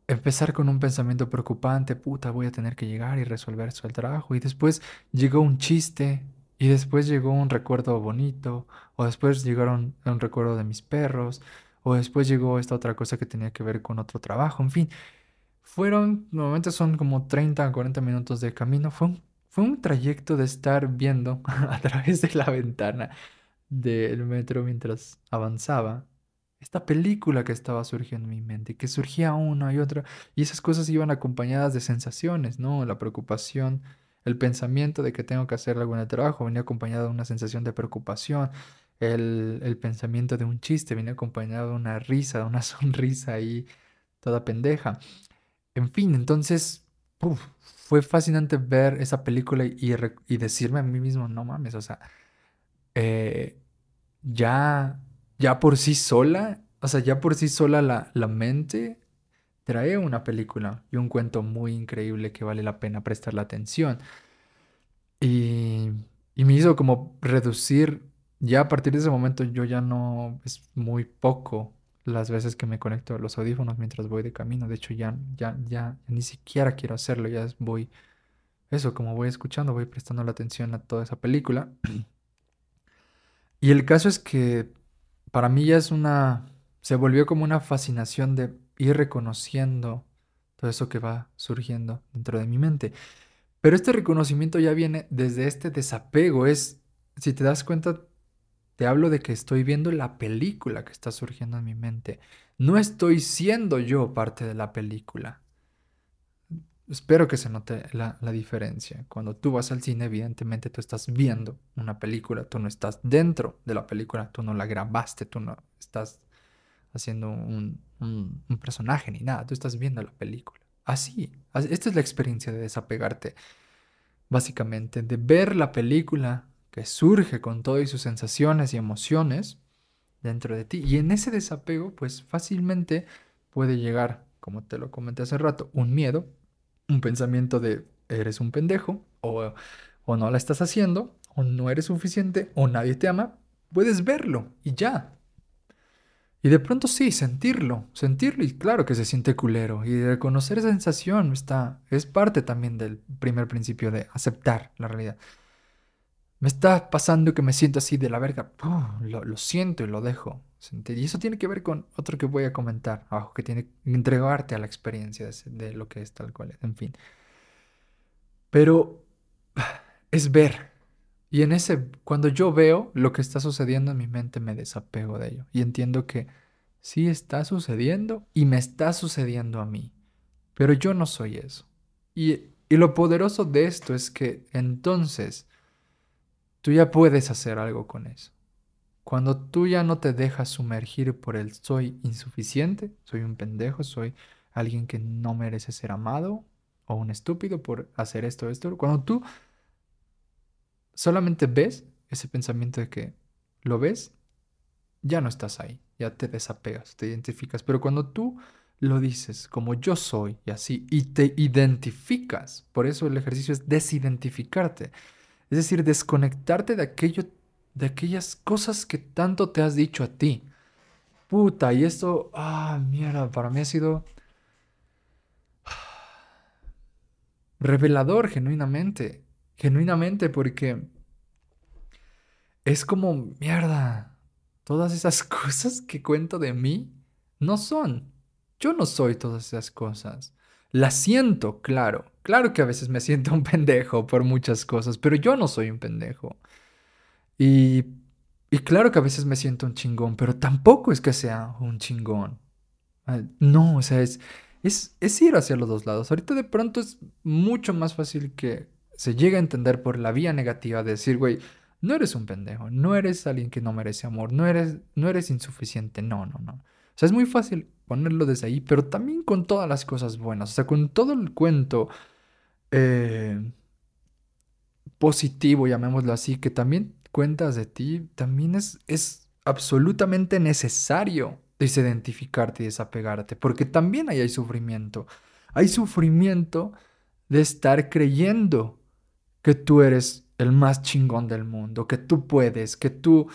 empezar con un pensamiento preocupante, puta, voy a tener que llegar y resolver eso el trabajo. Y después llegó un chiste, y después llegó un recuerdo bonito, o después llegaron un recuerdo de mis perros, o después llegó esta otra cosa que tenía que ver con otro trabajo, en fin. Fueron, normalmente son como 30 o 40 minutos de camino. Fue un, fue un trayecto de estar viendo a través de la ventana del metro mientras avanzaba esta película que estaba surgiendo en mi mente, que surgía una y otra, y esas cosas iban acompañadas de sensaciones, ¿no? La preocupación, el pensamiento de que tengo que hacer el trabajo venía acompañado de una sensación de preocupación, el, el pensamiento de un chiste venía acompañado de una risa, de una sonrisa ahí toda pendeja. En fin, entonces, fue fascinante ver esa película y, y, decirme a mí mismo, no mames, o sea, eh, ya ya por sí sola, o sea, ya por sí sola la, la mente trae una película y un cuento muy increíble que vale la pena prestarle atención. Y, y me hizo como reducir, ya a partir de ese momento yo ya no, es muy poco las veces que me conecto a los audífonos mientras voy de camino. De hecho, ya, ya, ya, ni siquiera quiero hacerlo, ya voy, eso, como voy escuchando, voy prestando la atención a toda esa película. Y el caso es que para mí ya es una, se volvió como una fascinación de ir reconociendo todo eso que va surgiendo dentro de mi mente. Pero este reconocimiento ya viene desde este desapego, es, si te das cuenta, te hablo de que estoy viendo la película que está surgiendo en mi mente. No estoy siendo yo parte de la película. Espero que se note la, diferencia. Cuando tú vas al cine, evidentemente tú estás viendo una película, tú no estás dentro de la película, tú no la grabaste, tú no estás haciendo un, personaje ni nada, tú estás viendo la película. Así, esta es la experiencia de desapegarte, básicamente, de ver la película que surge con todas sus sensaciones y emociones dentro de ti. Y en ese desapego, pues fácilmente puede llegar, como te lo comenté hace rato, un miedo, un pensamiento de eres un pendejo o, o no la estás haciendo o no eres suficiente o nadie te ama, puedes verlo y ya. Y de pronto sí, sentirlo, sentirlo y claro que se siente culero y reconocer esa sensación está, es parte también del primer principio de aceptar la realidad. Me está pasando que me siento así de la verga, lo, siento y lo dejo. Y eso tiene que ver con otro que voy a comentar abajo, que tiene que entregarte a la experiencia de, lo que es tal cual, en fin. Pero es ver. Y en ese, cuando yo veo lo que está sucediendo en mi mente, me desapego de ello. Y entiendo que sí está sucediendo y me está sucediendo a mí. Pero yo no soy eso. Y, y lo poderoso de esto es que entonces tú ya puedes hacer algo con eso. Cuando tú ya no te dejas sumergir por el soy insuficiente, soy un pendejo, soy alguien que no merece ser amado o un estúpido por hacer esto, esto. Cuando tú solamente ves ese pensamiento de que lo ves, ya no estás ahí, ya te desapegas, te identificas. Pero cuando tú lo dices como yo soy y así, y te identificas, por eso el ejercicio es desidentificarte, es decir, desconectarte de aquello de aquellas cosas que tanto te has dicho a ti. Puta, y esto, ah, mierda, para mí ha sido revelador genuinamente, genuinamente porque es como, mierda, todas esas cosas que cuento de mí no son. Yo no soy todas esas cosas. Las siento, claro. Claro que a veces me siento un pendejo por muchas cosas, pero yo no soy un pendejo. Y, y claro que a veces me siento un chingón, pero tampoco es que sea un chingón. Ah, no, o sea, es, es, es ir hacia los dos lados. Ahorita de pronto es mucho más fácil que se llegue a entender por la vía negativa de decir, güey, no eres un pendejo, no eres alguien que no merece amor, no eres, no eres insuficiente, no, no, no. O sea, es muy fácil ponerlo desde ahí, pero también con todas las cosas buenas, o sea, con todo el cuento eh, positivo, llamémoslo así, que también cuentas de ti, también es, es absolutamente necesario desidentificarte y desapegarte, porque también ahí hay sufrimiento. Hay sufrimiento de estar creyendo que tú eres el más chingón del mundo, que tú puedes, que tú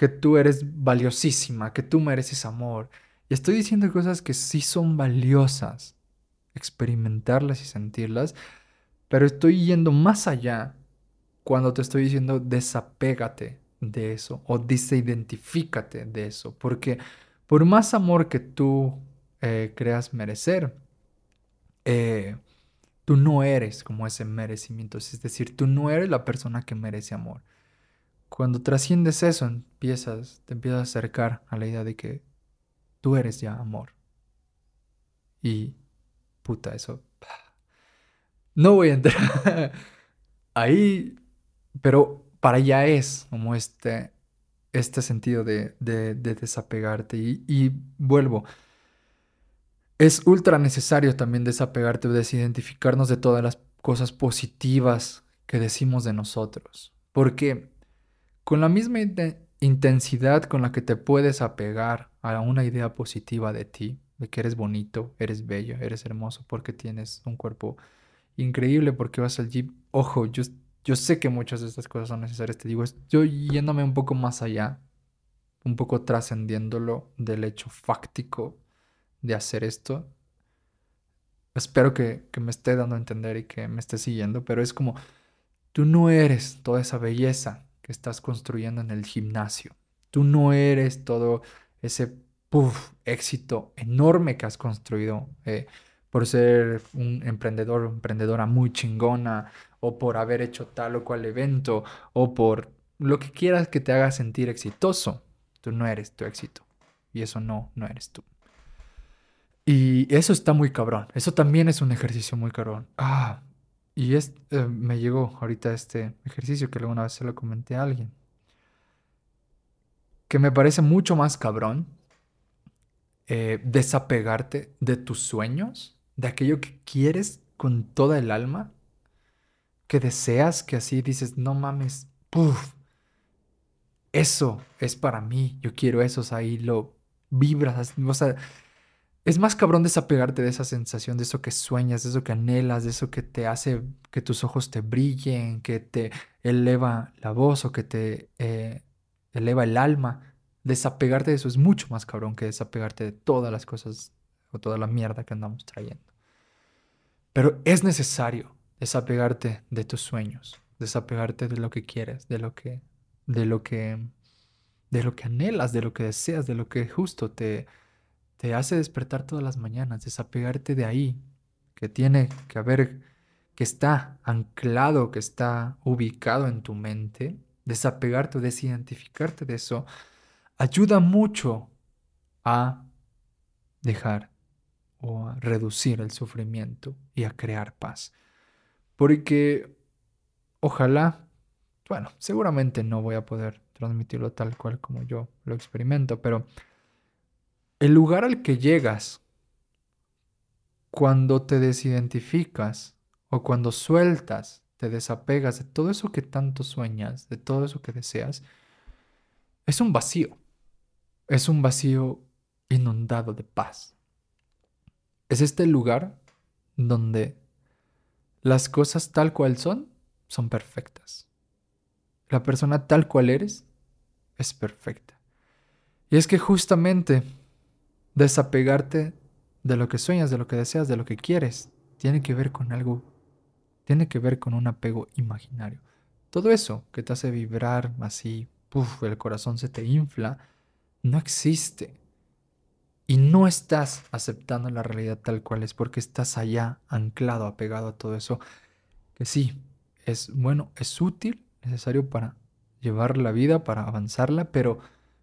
que tú eres valiosísima, que tú mereces amor. Y estoy diciendo cosas que sí son valiosas, experimentarlas y sentirlas, pero estoy yendo más allá cuando te estoy diciendo desapégate de eso o desidentifícate de eso, porque por más amor que tú eh, creas merecer, eh, tú no eres como ese merecimiento, es decir, tú no eres la persona que merece amor. Cuando trasciendes eso, empiezas, te empiezas a acercar a la idea de que tú eres ya amor. Y puta, eso. No voy a entrar ahí, pero para allá es como este, este sentido de, desapegarte. Y, y, vuelvo. Es ultra necesario también desapegarte o desidentificarnos de todas las cosas positivas que decimos de nosotros. Porque con la misma intensidad con la que te puedes apegar a una idea positiva de ti, de que eres bonito, eres bello, eres hermoso, porque tienes un cuerpo increíble, porque vas al gym. Ojo, yo, yo sé que muchas de estas cosas son necesarias, te digo, yo yéndome un poco más allá, un poco trascendiéndolo del hecho fáctico de hacer esto. Espero que, que me esté dando a entender y que me esté siguiendo, pero es como, tú no eres toda esa belleza estás construyendo en el gimnasio. Tú no eres todo ese éxito enorme que has construido eh, por ser un emprendedor emprendedora muy chingona o por haber hecho tal o cual evento o por lo que quieras que te haga sentir exitoso. Tú no eres tu éxito y eso no, no eres tú. Y eso está muy cabrón. Eso también es un ejercicio muy cabrón. Ah, y es, eh, me llegó ahorita este ejercicio que alguna vez se lo comenté a alguien. Que me parece mucho más cabrón eh, desapegarte de tus sueños, de aquello que quieres con toda el alma, que deseas, que así dices, no mames, puff, eso es para mí, yo quiero eso, ahí lo vibras, o sea, es más cabrón desapegarte de esa sensación, de eso que sueñas, de eso que anhelas, de eso que te hace que tus ojos te brillen, que te eleva la voz o que te eh, eleva el alma. Desapegarte de eso es mucho más cabrón que desapegarte de todas las cosas o toda la mierda que andamos trayendo. Pero es necesario desapegarte de tus sueños, desapegarte de lo que quieres, de lo que, de lo que, de lo que anhelas, de lo que deseas, de lo que justo te, te hace despertar todas las mañanas, desapegarte de ahí, que tiene que haber, que está anclado, que está ubicado en tu mente, desapegarte o desidentificarte de eso, ayuda mucho a dejar o a reducir el sufrimiento y a crear paz. Porque ojalá, bueno, seguramente no voy a poder transmitirlo tal cual como yo lo experimento, pero el lugar al que llegas cuando te desidentificas o cuando sueltas, te desapegas de todo eso que tanto sueñas, de todo eso que deseas, es un vacío. Es un vacío inundado de paz. Es este lugar donde las cosas tal cual son son perfectas. La persona tal cual eres es perfecta. Y es que justamente Desapegarte de lo que sueñas, de lo que deseas, de lo que quieres, tiene que ver con algo, tiene que ver con un apego imaginario. Todo eso que te hace vibrar así, puff, el corazón se te infla, no existe. Y no estás aceptando la realidad tal cual es porque estás allá anclado, apegado a todo eso, que sí, es bueno, es útil, necesario para llevar la vida, para avanzarla, pero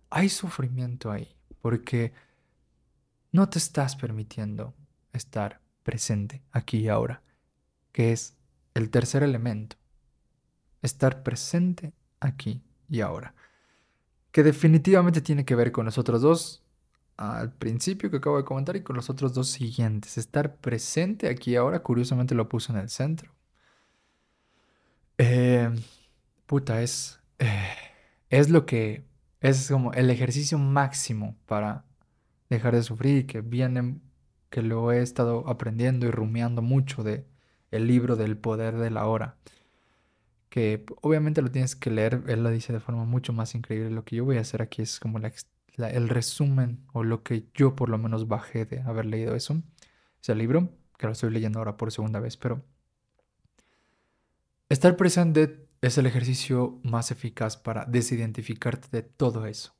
hay sufrimiento ahí, porque no te estás permitiendo estar presente aquí y ahora, que es el tercer elemento. Estar presente aquí y ahora, que definitivamente tiene que ver con los otros dos al principio que acabo de comentar y con los otros dos siguientes. Estar presente aquí y ahora, curiosamente lo puse en el centro. Eh, puta, es, eh, es lo que es como el ejercicio máximo para dejar de sufrir, que viene, que lo he estado aprendiendo y rumiando mucho de el libro del poder de la hora, que obviamente lo tienes que leer, él lo dice de forma mucho más increíble. Lo que yo voy a hacer aquí es como el resumen o lo que yo por lo menos bajé de haber leído eso, ese libro, que lo estoy leyendo ahora por segunda vez, pero estar presente es el ejercicio más eficaz para desidentificarte de todo eso,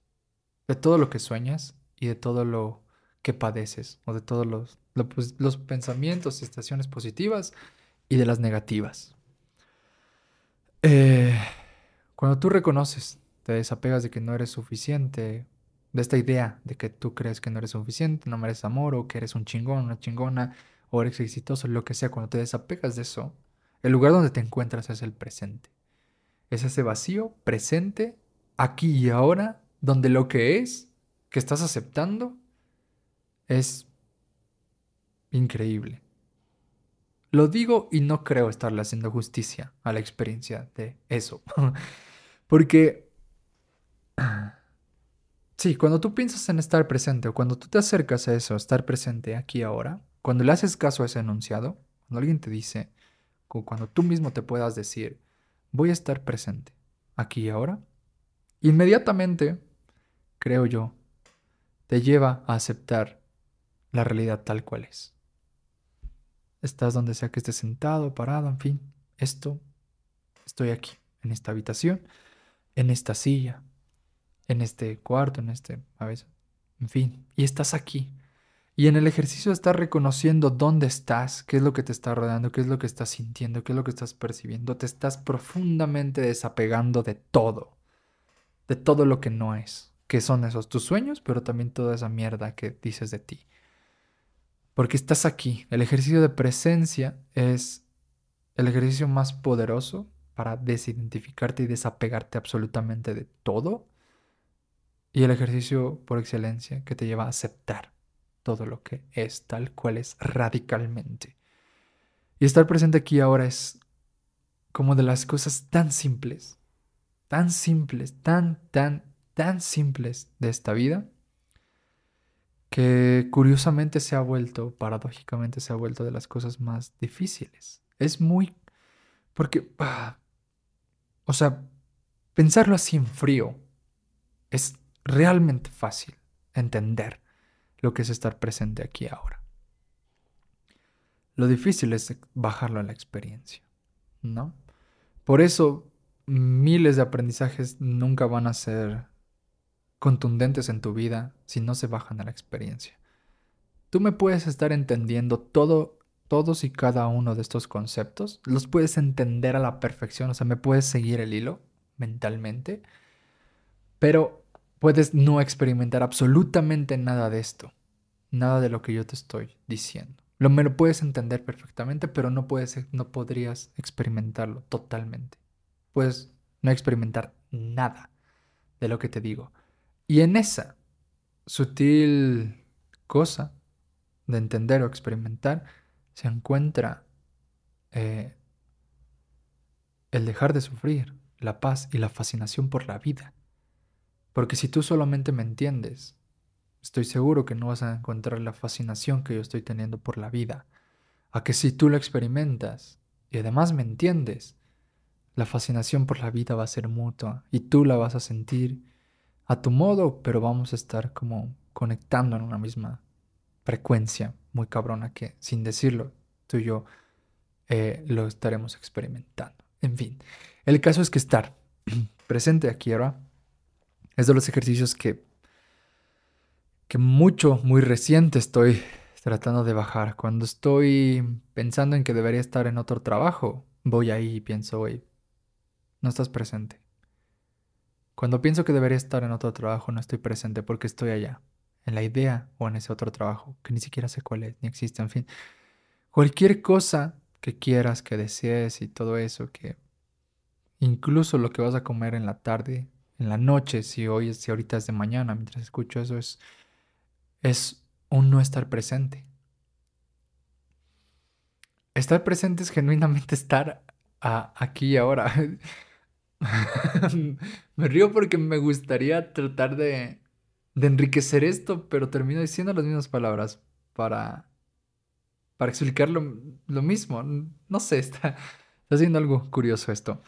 de todo lo que sueñas y de todo lo que padeces, o de todos los, pues, los, pensamientos y estaciones positivas y de las negativas. Eh, cuando tú reconoces, te desapegas de que no eres suficiente, de esta idea de que tú crees que no eres suficiente, no mereces amor, o que eres un chingón, una chingona, o eres exitoso, lo que sea, cuando te desapegas de eso, el lugar donde te encuentras es el presente. Es ese vacío presente, aquí y ahora, donde lo que es, que estás aceptando, es increíble. Lo digo y no creo estarle haciendo justicia a la experiencia de eso. Porque, sí, cuando tú piensas en estar presente o cuando tú te acercas a eso, estar presente aquí ahora, cuando le haces caso a ese enunciado, cuando alguien te dice, o cuando tú mismo te puedas decir, voy a estar presente aquí y ahora, inmediatamente, creo yo, te lleva a aceptar la realidad tal cual es. Estás donde sea que estés sentado, parado, en fin, esto, estoy aquí, en esta habitación, en esta silla, en este cuarto, en este, a veces, en fin, y estás aquí. Y en el ejercicio estás reconociendo dónde estás, qué es lo que te está rodeando, qué es lo que estás sintiendo, qué es lo que estás percibiendo. Te estás profundamente desapegando de todo, de todo lo que no es, que son esos tus sueños, pero también toda esa mierda que dices de ti. Porque estás aquí. El ejercicio de presencia es el ejercicio más poderoso para desidentificarte y desapegarte absolutamente de todo. Y el ejercicio por excelencia que te lleva a aceptar todo lo que es tal cual es radicalmente. Y estar presente aquí ahora es como de las cosas tan simples, tan simples, tan, tan, tan simples de esta vida que curiosamente se ha vuelto, paradójicamente se ha vuelto de las cosas más difíciles. Es muy... porque... Ah, o sea, pensarlo así en frío es realmente fácil entender lo que es estar presente aquí ahora. Lo difícil es bajarlo a la experiencia, ¿no? Por eso miles de aprendizajes nunca van a ser contundentes en tu vida si no se bajan a la experiencia. Tú me puedes estar entendiendo todo, todos y cada uno de estos conceptos, los puedes entender a la perfección, o sea, me puedes seguir el hilo mentalmente, pero puedes no experimentar absolutamente nada de esto, nada de lo que yo te estoy diciendo. Lo me lo puedes entender perfectamente, pero no puedes no podrías experimentarlo totalmente. Puedes no experimentar nada de lo que te digo. Y en esa sutil cosa de entender o experimentar se encuentra eh, el dejar de sufrir, la paz y la fascinación por la vida. Porque si tú solamente me entiendes, estoy seguro que no vas a encontrar la fascinación que yo estoy teniendo por la vida. A que si tú lo experimentas y además me entiendes, la fascinación por la vida va a ser mutua y tú la vas a sentir a tu modo, pero vamos a estar como conectando en una misma frecuencia muy cabrona que sin decirlo tú y yo eh, lo estaremos experimentando. En fin, el caso es que estar presente aquí ahora es de los ejercicios que, que mucho, muy reciente estoy tratando de bajar. Cuando estoy pensando en que debería estar en otro trabajo, voy ahí y pienso, oye, no estás presente. Cuando pienso que debería estar en otro trabajo, no estoy presente porque estoy allá, en la idea o en ese otro trabajo, que ni siquiera sé cuál es, ni existe, en fin. Cualquier cosa que quieras, que desees y todo eso, que incluso lo que vas a comer en la tarde, en la noche, si hoy si ahorita es de mañana, mientras escucho eso, es, es un no estar presente. Estar presente es genuinamente estar aquí y ahora. me río porque me gustaría tratar de, enriquecer esto, pero termino diciendo las mismas palabras para, para explicar lo, mismo. No sé, está, haciendo algo curioso esto.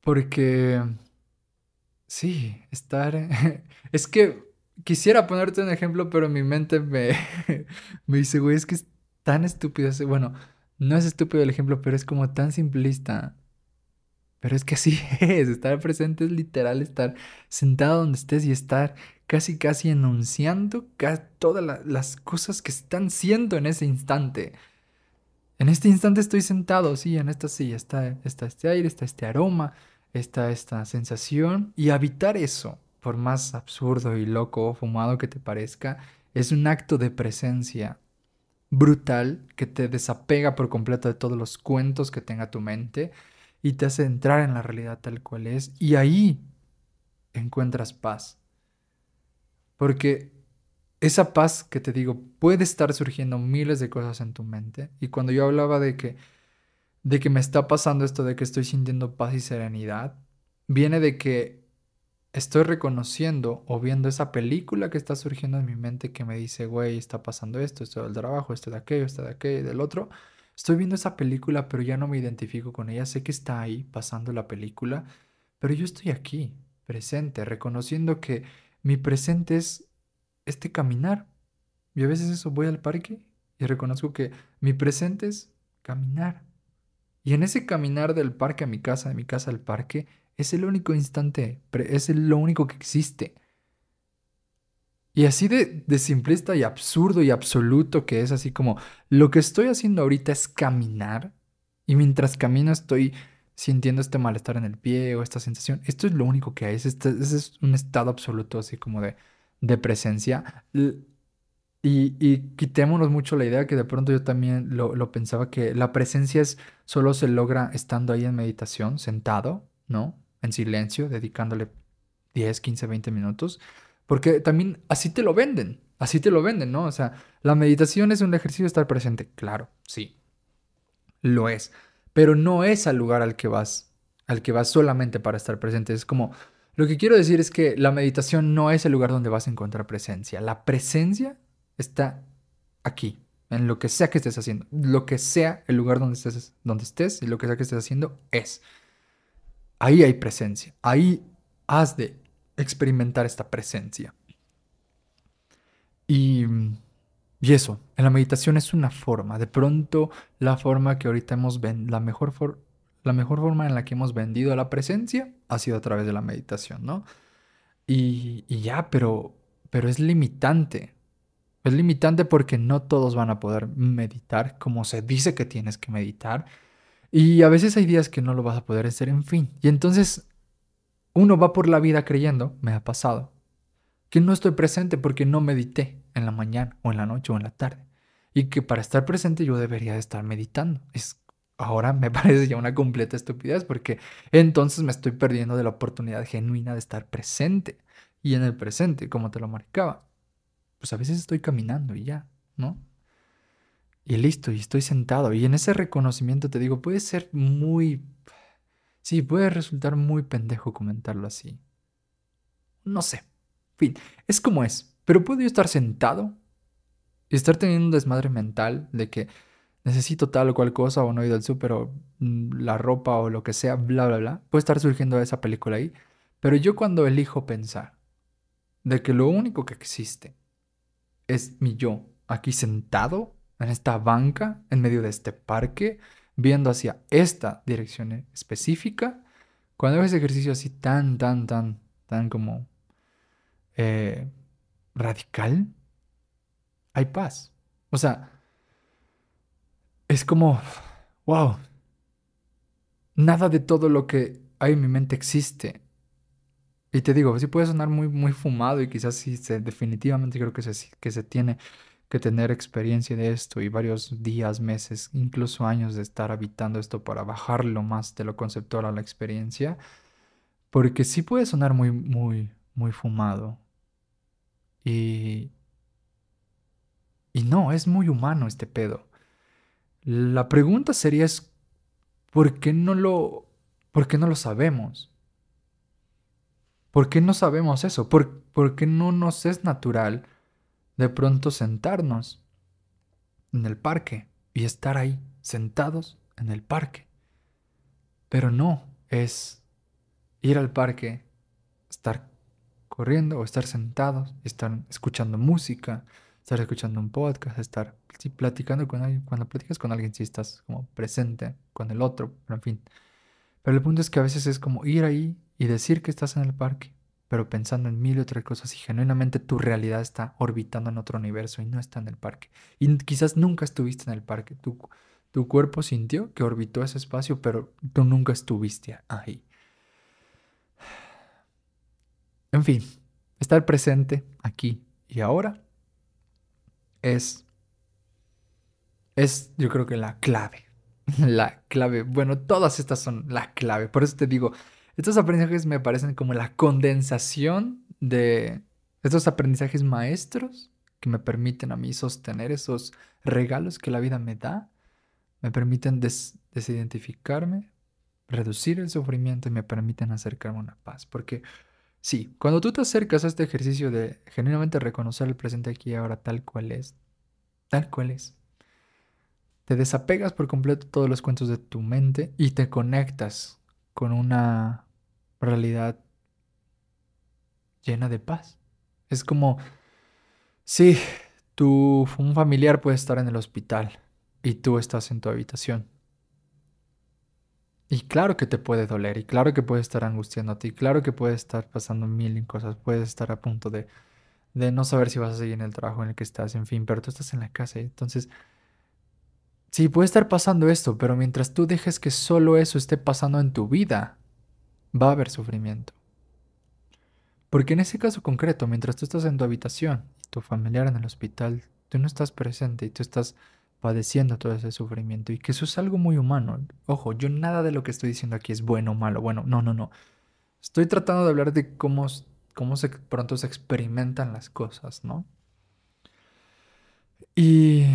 Porque... Sí, estar... Es que quisiera ponerte un ejemplo, pero mi mente me, me dice, güey, es que tan estúpido. Bueno, no es estúpido el ejemplo, pero es como tan simplista. Pero es que así es, estar presente es literal estar sentado donde estés y estar casi casi enunciando todas las cosas que están siendo en ese instante. En este instante estoy sentado, sí, en esta silla está, está este aire, está este aroma, está esta sensación y habitar eso, por más absurdo y loco o fumado que te parezca, es un acto de presencia brutal que te desapega por completo de todos los cuentos que tenga tu mente y te hace entrar en la realidad tal cual es y ahí encuentras paz. Porque esa paz que te digo puede estar surgiendo miles de cosas en tu mente y cuando yo hablaba de que de que me está pasando esto de que estoy sintiendo paz y serenidad viene de que estoy reconociendo o viendo esa película que está surgiendo en mi mente que me dice, güey, está pasando esto, esto del trabajo, esto de aquello, esto de aquello, del otro. Estoy viendo esa película, pero ya no me identifico con ella. Sé que está ahí pasando la película, pero yo estoy aquí, presente, reconociendo que mi presente es este caminar. Y a veces eso voy al parque y reconozco que mi presente es caminar. Y en ese caminar del parque a mi casa, de mi casa al parque, es el único instante, es lo único que existe. Y así de, de, simplista y absurdo y absoluto que es, así como lo que estoy haciendo ahorita es caminar y mientras camino estoy sintiendo este malestar en el pie o esta sensación. Esto es lo único que hay, es, este, es un estado absoluto así como de, de presencia. Y, y, quitémonos mucho la idea que de pronto yo también lo, lo pensaba que la presencia es, solo se logra estando ahí en meditación, sentado, ¿no? en silencio, dedicándole 10, 15, 20 minutos, porque también así te lo venden, así te lo venden, ¿no? O sea, la meditación es un ejercicio de estar presente, claro, sí, lo es, pero no es al lugar al que vas, al que vas solamente para estar presente, es como, lo que quiero decir es que la meditación no es el lugar donde vas a encontrar presencia, la presencia está aquí, en lo que sea que estés haciendo, lo que sea el lugar donde estés, donde estés y lo que sea que estés haciendo es. Ahí hay presencia. Ahí has de experimentar esta presencia. Y, y eso, en la meditación es una forma. De pronto, la forma que ahorita hemos la mejor, la mejor forma en la que hemos vendido la presencia ha sido a través de la meditación, ¿no? Y, y ya, pero, pero es limitante. Es limitante porque no todos van a poder meditar como se dice que tienes que meditar y a veces hay días que no lo vas a poder hacer, en fin. Y entonces uno va por la vida creyendo, me ha pasado, que no estoy presente porque no medité en la mañana o en la noche o en la tarde. Y que para estar presente yo debería de estar meditando. Es, ahora me parece ya una completa estupidez porque entonces me estoy perdiendo de la oportunidad genuina de estar presente. Y en el presente, como te lo marcaba, pues a veces estoy caminando y ya, ¿no? Y listo, y estoy sentado. Y en ese reconocimiento te digo, puede ser muy... Sí, puede resultar muy pendejo comentarlo así. No sé. Fin, es como es. Pero puedo yo estar sentado y estar teniendo un desmadre mental de que necesito tal o cual cosa o no he ido al súper mm, la ropa o lo que sea, bla, bla, bla. Puede estar surgiendo esa película ahí. Pero yo cuando elijo pensar de que lo único que existe es mi yo aquí sentado en esta banca, en medio de este parque, viendo hacia esta dirección específica, cuando hago ese ejercicio así tan, tan, tan, tan como eh, radical, hay paz. O sea, es como, wow, nada de todo lo que hay en mi mente existe. Y te digo, sí puede sonar muy, muy fumado y quizás sí, se, definitivamente creo que se, que se tiene que tener experiencia de esto y varios días, meses, incluso años de estar habitando esto para bajarlo más de lo conceptual a la experiencia, porque sí puede sonar muy, muy, muy fumado. Y... Y no, es muy humano este pedo. La pregunta sería es, ¿por qué no lo, por qué no lo sabemos? ¿Por qué no sabemos eso? ¿Por, ¿Por qué no nos es natural? De pronto sentarnos en el parque y estar ahí, sentados en el parque. Pero no es ir al parque, estar corriendo o estar sentados, estar escuchando música, estar escuchando un podcast, estar platicando con alguien. Cuando platicas con alguien, sí estás como presente con el otro, pero en fin. Pero el punto es que a veces es como ir ahí y decir que estás en el parque, pero pensando en mil y otras cosas y genuinamente tu realidad está orbitando en otro universo y no está en el parque. Y quizás nunca estuviste en el parque. Tu, tu cuerpo sintió que orbitó ese espacio, pero tú nunca estuviste ahí. En fin, estar presente aquí y ahora es, es yo creo que la clave. La clave. Bueno, todas estas son la clave. Por eso te digo, estos aprendizajes me parecen como la condensación de estos aprendizajes maestros que me permiten a mí sostener esos regalos que la vida me da, me permiten desidentificarme, reducir el sufrimiento y me permiten acercarme a una paz. Porque sí, cuando tú te acercas a este ejercicio de genuinamente reconocer el presente aquí y ahora tal cual es, tal cual es, te desapegas por completo todos los cuentos de tu mente y te conectas con una realidad llena de paz. Es como, sí, tu, un familiar puede estar en el hospital y tú estás en tu habitación. Y claro que te puede doler, y claro que puede estar angustiándote, y claro que puede estar pasando mil cosas, puedes estar a punto de, de no saber si vas a seguir en el trabajo en el que estás, en fin, pero tú estás en la casa, entonces Sí, puede estar pasando esto, pero mientras tú dejes que solo eso esté pasando en tu vida, va a haber sufrimiento. Porque en ese caso concreto, mientras tú estás en tu habitación tu familiar en el hospital, tú no estás presente y tú estás padeciendo todo ese sufrimiento y que eso es algo muy humano. Ojo, yo nada de lo que estoy diciendo aquí es bueno o malo. Bueno, no, no, no. Estoy tratando de hablar de cómo, cómo se, pronto se experimentan las cosas, ¿no? Y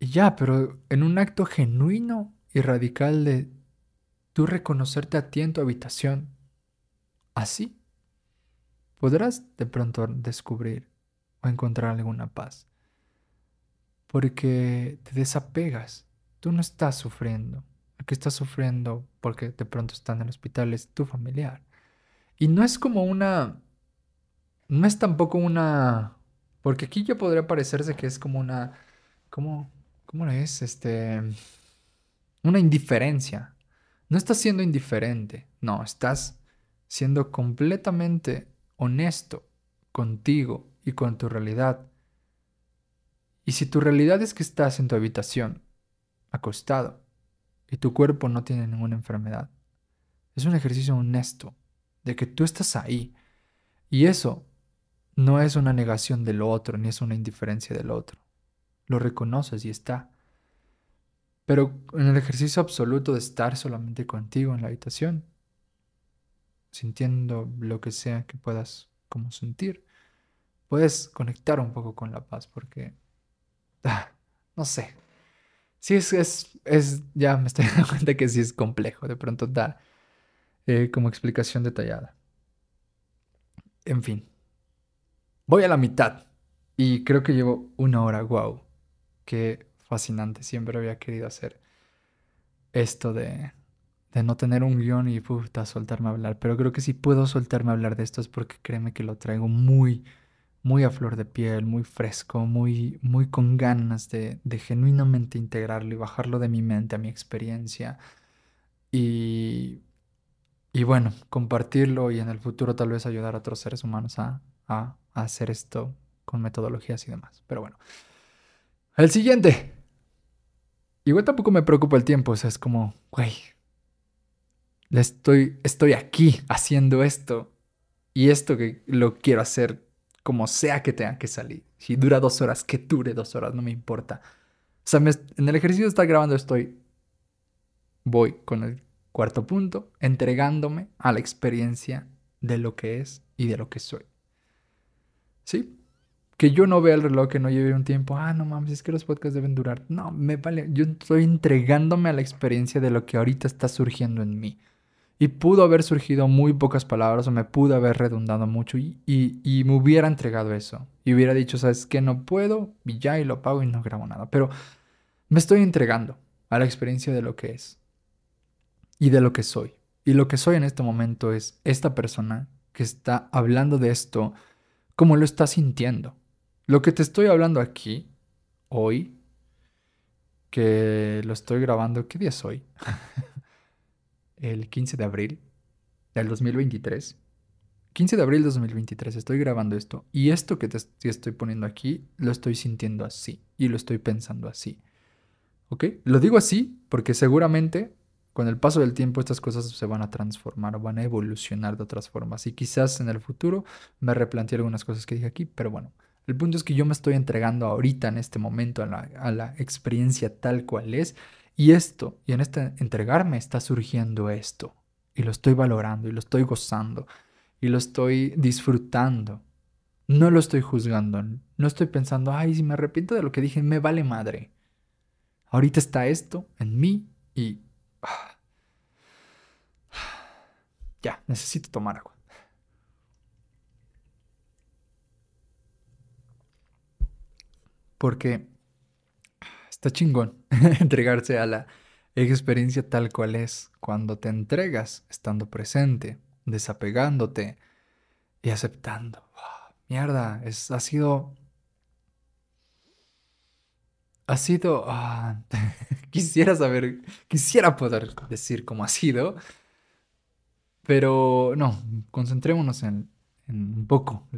y ya, pero en un acto genuino y radical de tú reconocerte a ti en tu habitación, así, podrás de pronto descubrir o encontrar alguna paz. Porque te desapegas, tú no estás sufriendo. El que estás sufriendo porque de pronto está en el hospital es tu familiar. Y no es como una... No es tampoco una... Porque aquí ya podría parecerse que es como una... ¿Cómo, ¿Cómo es? Este. Una indiferencia. No estás siendo indiferente. No, estás siendo completamente honesto contigo y con tu realidad. Y si tu realidad es que estás en tu habitación, acostado, y tu cuerpo no tiene ninguna enfermedad, es un ejercicio honesto de que tú estás ahí. Y eso no es una negación del otro, ni es una indiferencia del otro lo reconoces y está. Pero en el ejercicio absoluto de estar solamente contigo en la habitación, sintiendo lo que sea que puedas como sentir, puedes conectar un poco con la paz porque, ah, no sé, sí es, es, es, ya me estoy dando cuenta que sí es complejo de pronto dar eh, como explicación detallada. En fin, voy a la mitad y creo que llevo una hora, wow. Qué fascinante, siempre había querido hacer esto de, de no tener un guion y puta, soltarme a hablar. Pero creo que si puedo soltarme a hablar de esto es porque créeme que lo traigo muy, muy a flor de piel, muy fresco, muy, muy con ganas de, de genuinamente integrarlo y bajarlo de mi mente a mi experiencia. Y, y bueno, compartirlo y en el futuro tal vez ayudar a otros seres humanos a, a, a hacer esto con metodologías y demás. Pero bueno. El siguiente. Igual tampoco me preocupa el tiempo, o sea, es como, güey, estoy, estoy aquí haciendo esto y esto que lo quiero hacer como sea que tenga que salir. Si dura dos horas, que dure dos horas, no me importa. O sea, en el ejercicio de estar grabando estoy, voy con el cuarto punto, entregándome a la experiencia de lo que es y de lo que soy. ¿Sí? Que yo no vea el reloj, que no lleve un tiempo, ah, no mames, es que los podcasts deben durar. No, me vale, yo estoy entregándome a la experiencia de lo que ahorita está surgiendo en mí. Y pudo haber surgido muy pocas palabras o me pudo haber redundado mucho y, y, me hubiera entregado eso. Y hubiera dicho, ¿sabes qué? No puedo y ya y lo pago y no grabo nada. Pero me estoy entregando a la experiencia de lo que es y de lo que soy. Y lo que soy en este momento es esta persona que está hablando de esto como lo está sintiendo Lo que te estoy hablando aquí, hoy, que lo estoy grabando, ¿qué día es hoy? el 15 de abril del 2023. 15 de abril de 2023 estoy grabando esto y esto que te estoy poniendo aquí lo estoy sintiendo así y lo estoy pensando así. ¿Ok? Lo digo así porque seguramente con el paso del tiempo estas cosas se van a transformar, van a evolucionar de otras formas y quizás en el futuro me replantee algunas cosas que dije aquí, pero bueno, el punto es que yo me estoy entregando ahorita en este momento a la, a la experiencia tal cual es y esto, y en este entregarme está surgiendo esto y lo estoy valorando y lo estoy gozando y lo estoy disfrutando. No lo estoy juzgando, no estoy pensando, ay, si me arrepiento de lo que dije, me vale madre. Ahorita está esto en mí y... Ya, necesito tomar agua. Porque está chingón entregarse a la experiencia tal cual es cuando te entregas estando presente, desapegándote y aceptando. mierda, es, ha sido... Ha sido... Ah, quisiera saber, quisiera poder decir cómo ha sido, pero no, concentrémonos en, en un poco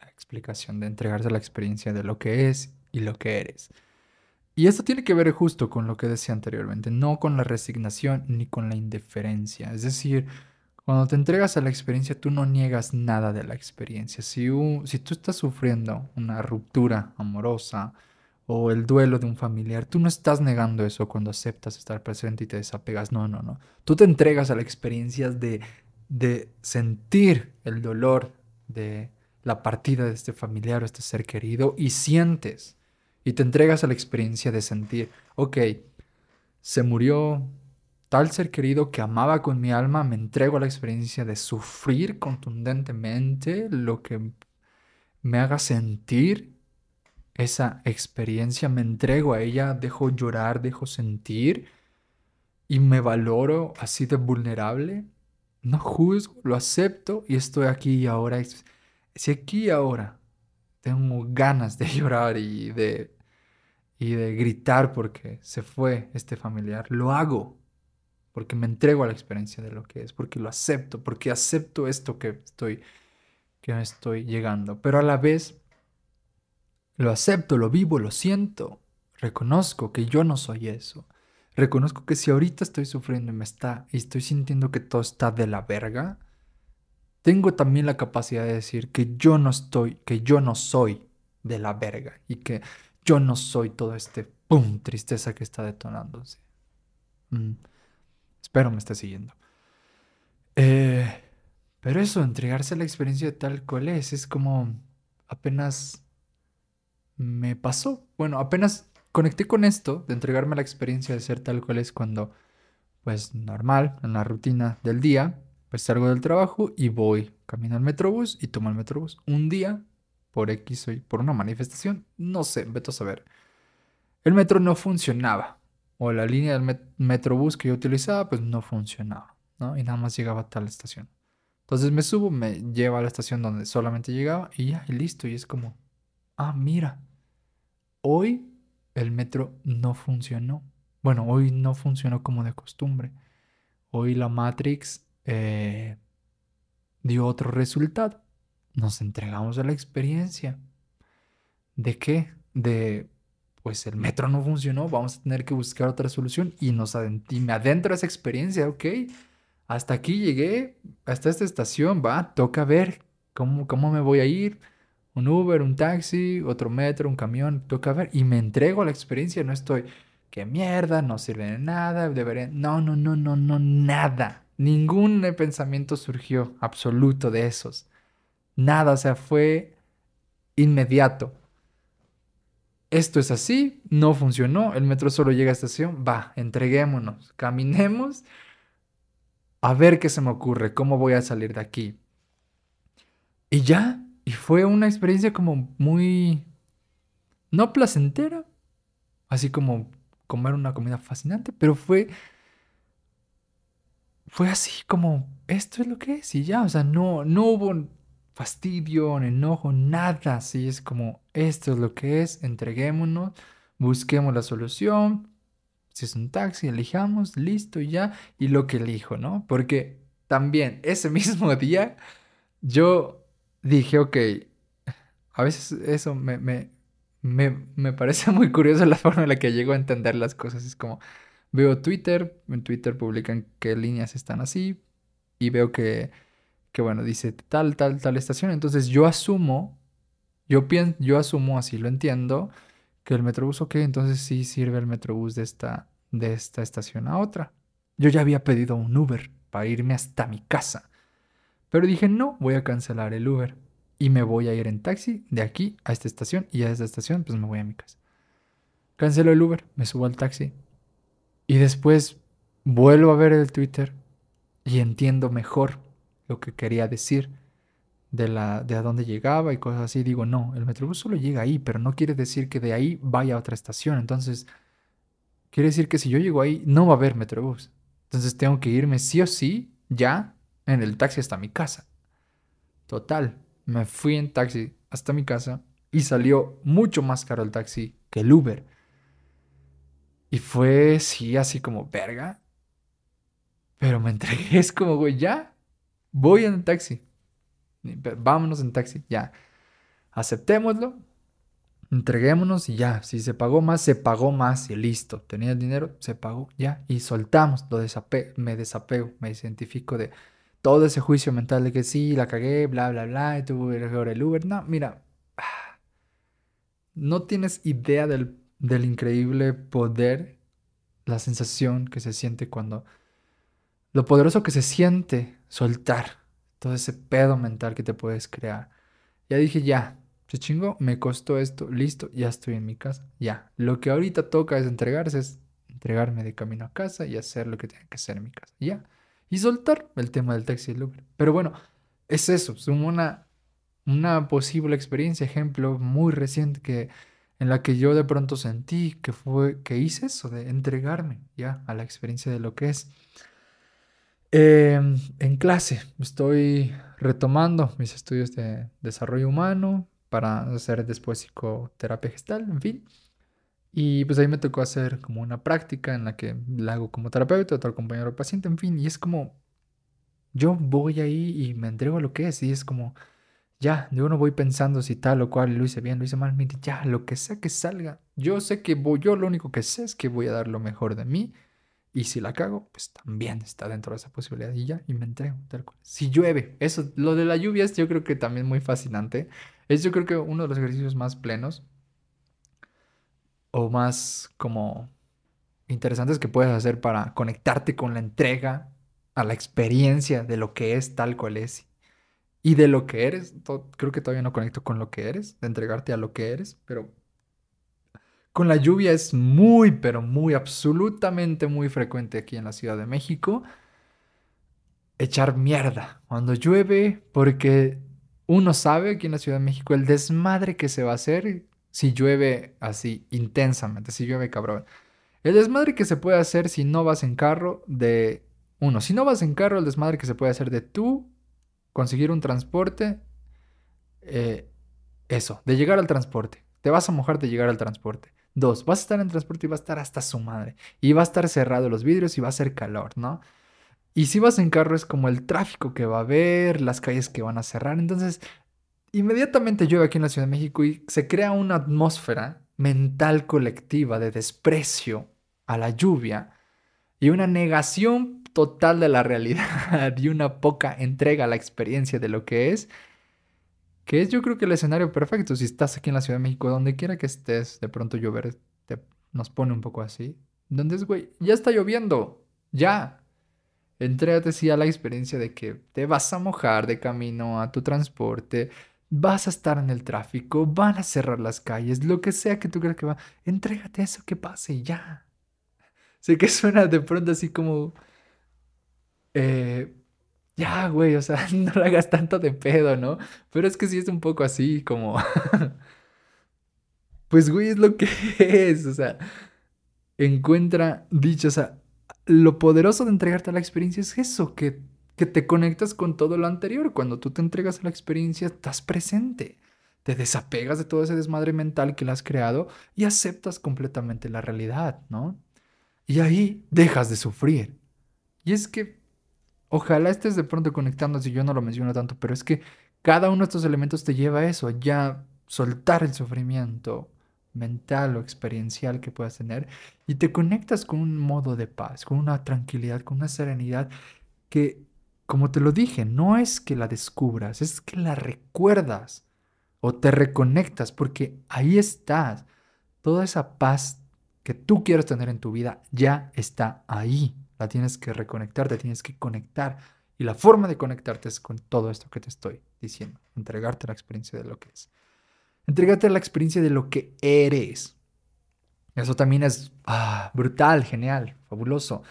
la explicación de entregarse a la experiencia de lo que es y lo que eres. Y esto tiene que ver justo con lo que decía anteriormente, no con la resignación ni con la indiferencia. Es decir, cuando te entregas a la experiencia, tú no niegas nada de la experiencia. Si, si tú estás sufriendo una ruptura amorosa o el duelo de un familiar, tú no estás negando eso cuando aceptas estar presente y te desapegas. No, no, no. Tú te entregas a la experiencia de, de sentir el dolor de la partida de este familiar o este ser querido y sientes y te entregas a la experiencia de sentir, ok, se murió tal ser querido que amaba con mi alma, me entrego a la experiencia de sufrir contundentemente lo que me haga sentir esa experiencia, me entrego a ella, dejo llorar, dejo sentir y me valoro así de vulnerable. No juzgo, lo acepto y estoy aquí y ahora. Si aquí y ahora tengo ganas de llorar y de, y de gritar porque se fue este familiar. Lo hago porque me entrego a la experiencia de lo que es, porque lo acepto, porque acepto esto que estoy, que me estoy llegando. Pero a la vez lo acepto, lo vivo, lo siento. Reconozco que yo no soy eso. Reconozco que si ahorita estoy sufriendo y me está y estoy sintiendo que todo está de la verga, tengo también la capacidad de decir que yo no estoy, que yo no soy de la verga y que yo no soy todo este pum, tristeza que está detonándose. Mm. Espero me esté siguiendo. Eh, pero eso, entregarse a la experiencia tal cual es, es como apenas me pasó. Bueno, apenas conecté con esto de entregarme a la experiencia de ser tal cual es cuando, pues normal, en la rutina del día, pues salgo del trabajo y voy camino al metrobús y tomo el metrobús. Un día, por X o por una manifestación, no sé, vete a saber. El metro no funcionaba. O la línea del metrobús que yo utilizaba, pues no funcionaba, ¿no? Y nada más llegaba a tal estación. Entonces me subo, me lleva a la estación donde solamente llegaba y ya, y listo. Y es como, ah, mira, hoy el metro no funcionó. Bueno, hoy no funcionó como de costumbre. Hoy la Matrix eh, dio otro resultado. Nos entregamos a la experiencia. ¿De qué? De, pues el metro no funcionó, vamos a tener que buscar otra solución y, nos me adentro a esa experiencia, ok. Hasta aquí llegué, hasta esta estación, va, toca ver cómo, cómo me voy a ir. Un Uber, un taxi, otro metro, un camión, toca ver. Y me entrego a la experiencia, no estoy, qué mierda, no sirve de nada, debería... No, no, no, no, no, nada. Ningún pensamiento surgió absoluto de esos. Nada, o sea, fue inmediato. Esto es así, no funcionó, el metro solo llega a estación, va, entreguémonos, caminemos a ver qué se me ocurre, cómo voy a salir de aquí. Y ya, y fue una experiencia como muy, no placentera, así como comer una comida fascinante, pero fue fue así como, esto es lo que es y ya, o sea, no, no hubo fastidio, enojo, nada. Así es como, esto es lo que es, entreguémonos, busquemos la solución. Si es un taxi, elijamos, listo, ya. Y lo que elijo, ¿no? Porque también ese mismo día yo dije, ok, a veces eso me, me, me, me parece muy curioso la forma en la que llego a entender las cosas. Es como, veo Twitter, en Twitter publican qué líneas están así y veo que que bueno, dice tal, tal, tal estación. Entonces yo asumo, yo, pienso, yo asumo, así lo entiendo, que el Metrobús, ok, entonces sí sirve el Metrobús de esta, de esta estación a otra. Yo ya había pedido un Uber para irme hasta mi casa. Pero dije, no, voy a cancelar el Uber. Y me voy a ir en taxi de aquí a esta estación. Y a esta estación, pues me voy a mi casa. Cancelo el Uber, me subo al taxi. Y después vuelvo a ver el Twitter y entiendo mejor lo que quería decir, de, la, de a dónde llegaba y cosas así. Digo, no, el Metrobús solo llega ahí, pero no quiere decir que de ahí vaya a otra estación. Entonces, quiere decir que si yo llego ahí, no va a haber Metrobús. Entonces tengo que irme sí o sí, ya, en el taxi hasta mi casa. Total, me fui en taxi hasta mi casa y salió mucho más caro el taxi que el Uber. Y fue, sí, así como, verga. Pero me entregué, es como, güey, ya, Voy en taxi. Vámonos en taxi, ya. Aceptémoslo. Entreguémonos y ya. Si se pagó más, se pagó más y listo. Tenía el dinero, se pagó, ya. Y soltamos. Lo me desapego, me identifico de todo ese juicio mental de que sí, la cagué, bla, bla, bla, y tuve el Uber. No, mira. No tienes idea del, del increíble poder, la sensación que se siente cuando lo poderoso que se siente soltar todo ese pedo mental que te puedes crear. Ya dije, ya, se chingó, me costó esto, listo, ya estoy en mi casa, ya. Lo que ahorita toca es entregarse, es entregarme de camino a casa y hacer lo que tenga que hacer en mi casa, ya. Y soltar el tema del taxi y el Uber. Pero bueno, es eso, es una, una posible experiencia, ejemplo muy reciente que en la que yo de pronto sentí que fue que hice eso de entregarme ya a la experiencia de lo que es Em, en clase estoy retomando mis estudios de desarrollo humano para hacer después psicoterapia gestal, en fin. Y pues ahí me tocó hacer como una práctica en la que la hago como terapeuta, otro compañero paciente, en fin. Y es como, yo voy ahí y me entrego a lo que es. Y es como, ya, yo no voy pensando si tal o cual lo hice bien, lo hice mal. Ya, lo que sea que salga. Yo sé que voy, yo lo único que sé es que voy a dar lo mejor de mí y si la cago, pues también está dentro de esa posibilidad y ya, y me entrego. Si llueve, eso, lo de la lluvia es yo creo que también muy fascinante. Es yo creo que uno de los ejercicios más plenos o más como interesantes que puedes hacer para conectarte con la entrega a la experiencia de lo que es tal cual es y de lo que eres. Creo que todavía no conecto con lo que eres, de entregarte a lo que eres, pero con la lluvia es muy, pero muy, absolutamente muy frecuente aquí en la Ciudad de México. Echar mierda cuando llueve, porque uno sabe aquí en la Ciudad de México el desmadre que se va a hacer si llueve así intensamente, si llueve cabrón. El desmadre que se puede hacer si no vas en carro de... Uno, si no vas en carro, el desmadre que se puede hacer de tú conseguir un transporte. Eh, eso, de llegar al transporte. Te vas a mojar de llegar al transporte. Dos, vas a estar en transporte y va a estar hasta su madre. Y va a estar cerrado los vidrios y va a hacer calor, ¿no? Y si vas en carro es como el tráfico que va a haber, las calles que van a cerrar. Entonces, inmediatamente llueve aquí en la Ciudad de México y se crea una atmósfera mental colectiva de desprecio a la lluvia y una negación total de la realidad y una poca entrega a la experiencia de lo que es que es yo creo que el escenario perfecto si estás aquí en la Ciudad de México, donde quiera que estés, de pronto llover te, nos pone un poco así. Donde es, güey, ya está lloviendo, ya. Entrégate sí a la experiencia de que te vas a mojar de camino a tu transporte, vas a estar en el tráfico, van a cerrar las calles, lo que sea que tú creas que va. Entrégate a eso que pase ya. Sé que suena de pronto así como... Eh, ya, güey, o sea, no lo hagas tanto de pedo, ¿no? Pero es que sí es un poco así, como... pues, güey, es lo que es, o sea, encuentra dicho, o sea, lo poderoso de entregarte a la experiencia es eso, que, que te conectas con todo lo anterior. Cuando tú te entregas a la experiencia, estás presente. Te desapegas de todo ese desmadre mental que le has creado y aceptas completamente la realidad, ¿no? Y ahí dejas de sufrir. Y es que, ojalá estés de pronto conectando, si yo no lo menciono tanto, pero es que cada uno de estos elementos te lleva a eso, ya soltar el sufrimiento mental o experiencial que puedas tener y te conectas con un modo de paz, con una tranquilidad, con una serenidad que, como te lo dije, no es que la descubras, es que la recuerdas o te reconectas porque ahí estás. Toda esa paz que tú quieres tener en tu vida ya está ahí. La tienes que reconectar, te tienes que conectar. Y la forma de conectarte es con todo esto que te estoy diciendo, entregarte la experiencia de lo que es. Entregarte la experiencia de lo que eres. Eso también es ah, brutal, genial, fabuloso.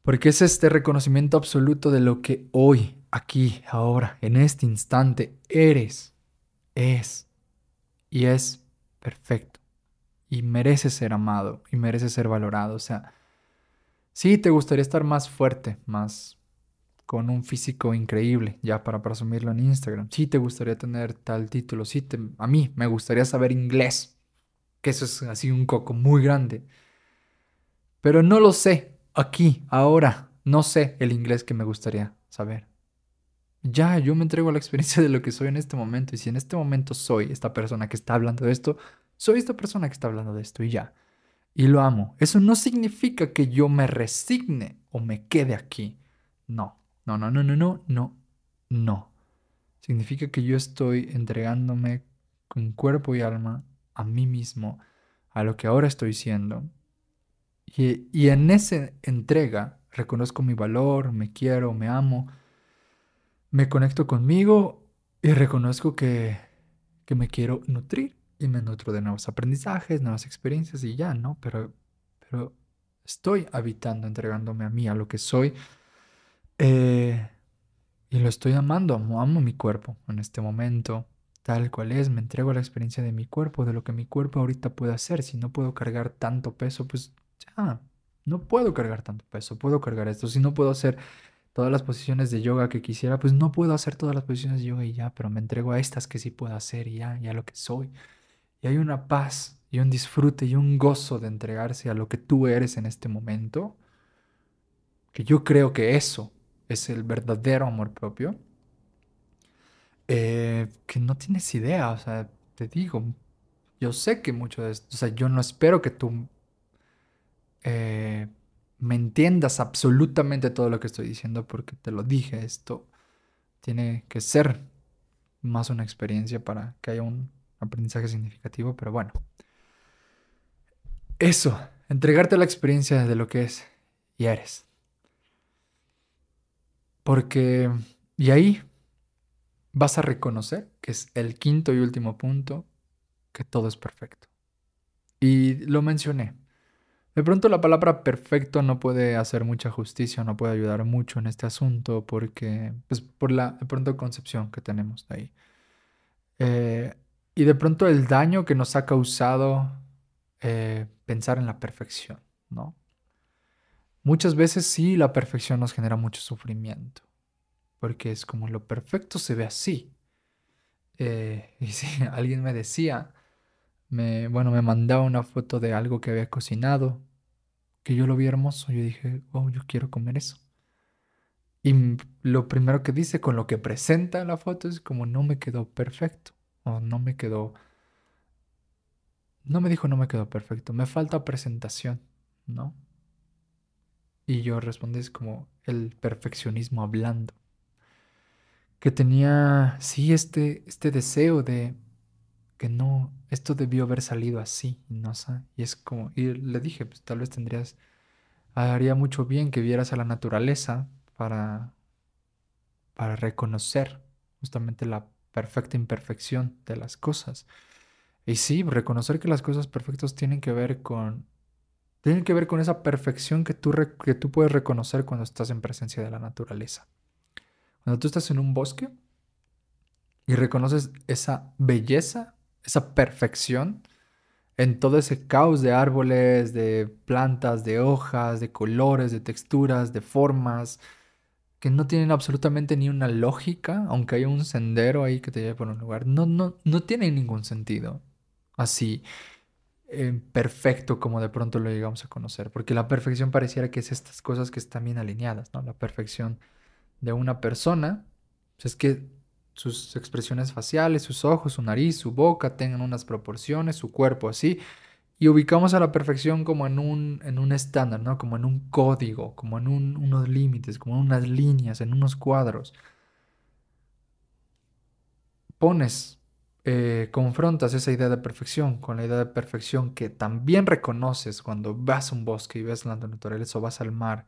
Porque es este reconocimiento absoluto de lo que hoy, aquí, ahora, en este instante, eres es y es perfecto y merece ser amado y merece ser valorado. O sea, sí te gustaría estar más fuerte, más con un físico increíble, ya para presumirlo en Instagram. Sí te gustaría tener tal título, sí te, a mí me gustaría saber inglés, que eso es así un coco muy grande. Pero no lo sé, aquí, ahora, no sé el inglés que me gustaría saber. Ya, yo me entrego a la experiencia de lo que soy en este momento. Y si en este momento soy esta persona que está hablando de esto, soy esta persona que está hablando de esto y ya. Y lo amo. Eso no significa que yo me resigne o me quede aquí. No, no, no, no, no, no, no. Significa que yo estoy entregándome con cuerpo y alma a mí mismo, a lo que ahora estoy siendo. Y, y en esa entrega reconozco mi valor, me quiero, me amo me conecto conmigo y reconozco que, que me quiero nutrir y me nutro de nuevos aprendizajes, nuevas experiencias y ya, ¿no? Pero, pero estoy habitando, entregándome a mí, a lo que soy. Eh, y lo estoy amando, amo, amo mi cuerpo en este momento, tal cual es, me entrego a la experiencia de mi cuerpo, de lo que mi cuerpo ahorita puede hacer. Si no puedo cargar tanto peso, pues ya, no puedo cargar tanto peso, puedo cargar esto. Si no puedo hacer todas las posiciones de yoga que quisiera, pues no puedo hacer todas las posiciones de yoga y ya, pero me entrego a estas que sí puedo hacer y ya, ya lo que soy. Y hay una paz y un disfrute y un gozo de entregarse a lo que tú eres en este momento, que yo creo que eso es el verdadero amor propio, eh, que no tienes idea, o sea, te digo, yo sé que mucho de esto, o sea, yo no espero que tú eh, me entiendas absolutamente todo lo que estoy diciendo porque te lo dije, esto tiene que ser más una experiencia para que haya un aprendizaje significativo, pero bueno. Eso, entregarte la experiencia de lo que es y eres. Porque, y ahí vas a reconocer, que es el quinto y último punto, que todo es perfecto. Y lo mencioné, de pronto la palabra perfecto no puede hacer mucha justicia, no puede ayudar mucho en este asunto porque, pues por la de pronto concepción que tenemos ahí. Eh, y de pronto el daño que nos ha causado eh, pensar en la perfección, ¿no? Muchas veces sí la perfección nos genera mucho sufrimiento, porque es como lo perfecto se ve así. Eh, y si alguien me decía, me, bueno, me mandaba una foto de algo que había cocinado que yo lo vi hermoso. Yo dije, oh, yo quiero comer eso. Y lo primero que dice con lo que presenta la foto es como no me quedó perfecto. No me quedó... No me dijo no me quedó perfecto. Me falta presentación, ¿no? Y yo respondí es como el perfeccionismo hablando. Que tenía, sí, este, este deseo de que no, esto debió haber salido así, no. Y es como, y le dije, pues tal vez tendrías, haría mucho bien que vieras a la naturaleza para, para reconocer justamente la perfecta imperfección de las cosas. Y sí, reconocer que las cosas perfectas tienen que ver con, tienen que ver con esa perfección que tú, que tú puedes reconocer cuando estás en presencia de la naturaleza. Cuando tú estás en un bosque y reconoces esa belleza esa perfección en todo ese caos de árboles, de plantas, de hojas, de colores, de texturas, de formas, que no tienen absolutamente ni una lógica, aunque haya un sendero ahí que te lleve por un lugar, no, no, no tienen ningún sentido así eh, perfecto como de pronto lo llegamos a conocer, porque la perfección pareciera que es estas cosas que están bien alineadas, ¿no? La perfección de una persona pues es que sus expresiones faciales, sus ojos, su nariz, su boca tengan unas proporciones, su cuerpo así, y ubicamos a la perfección como en un, en un estándar, ¿no? Como en un código, como en unos límites, como en unas líneas, en unos cuadros. Pones, eh, confrontas esa idea de perfección con la idea de perfección que también reconoces cuando vas a un bosque y ves la naturaleza o vas al mar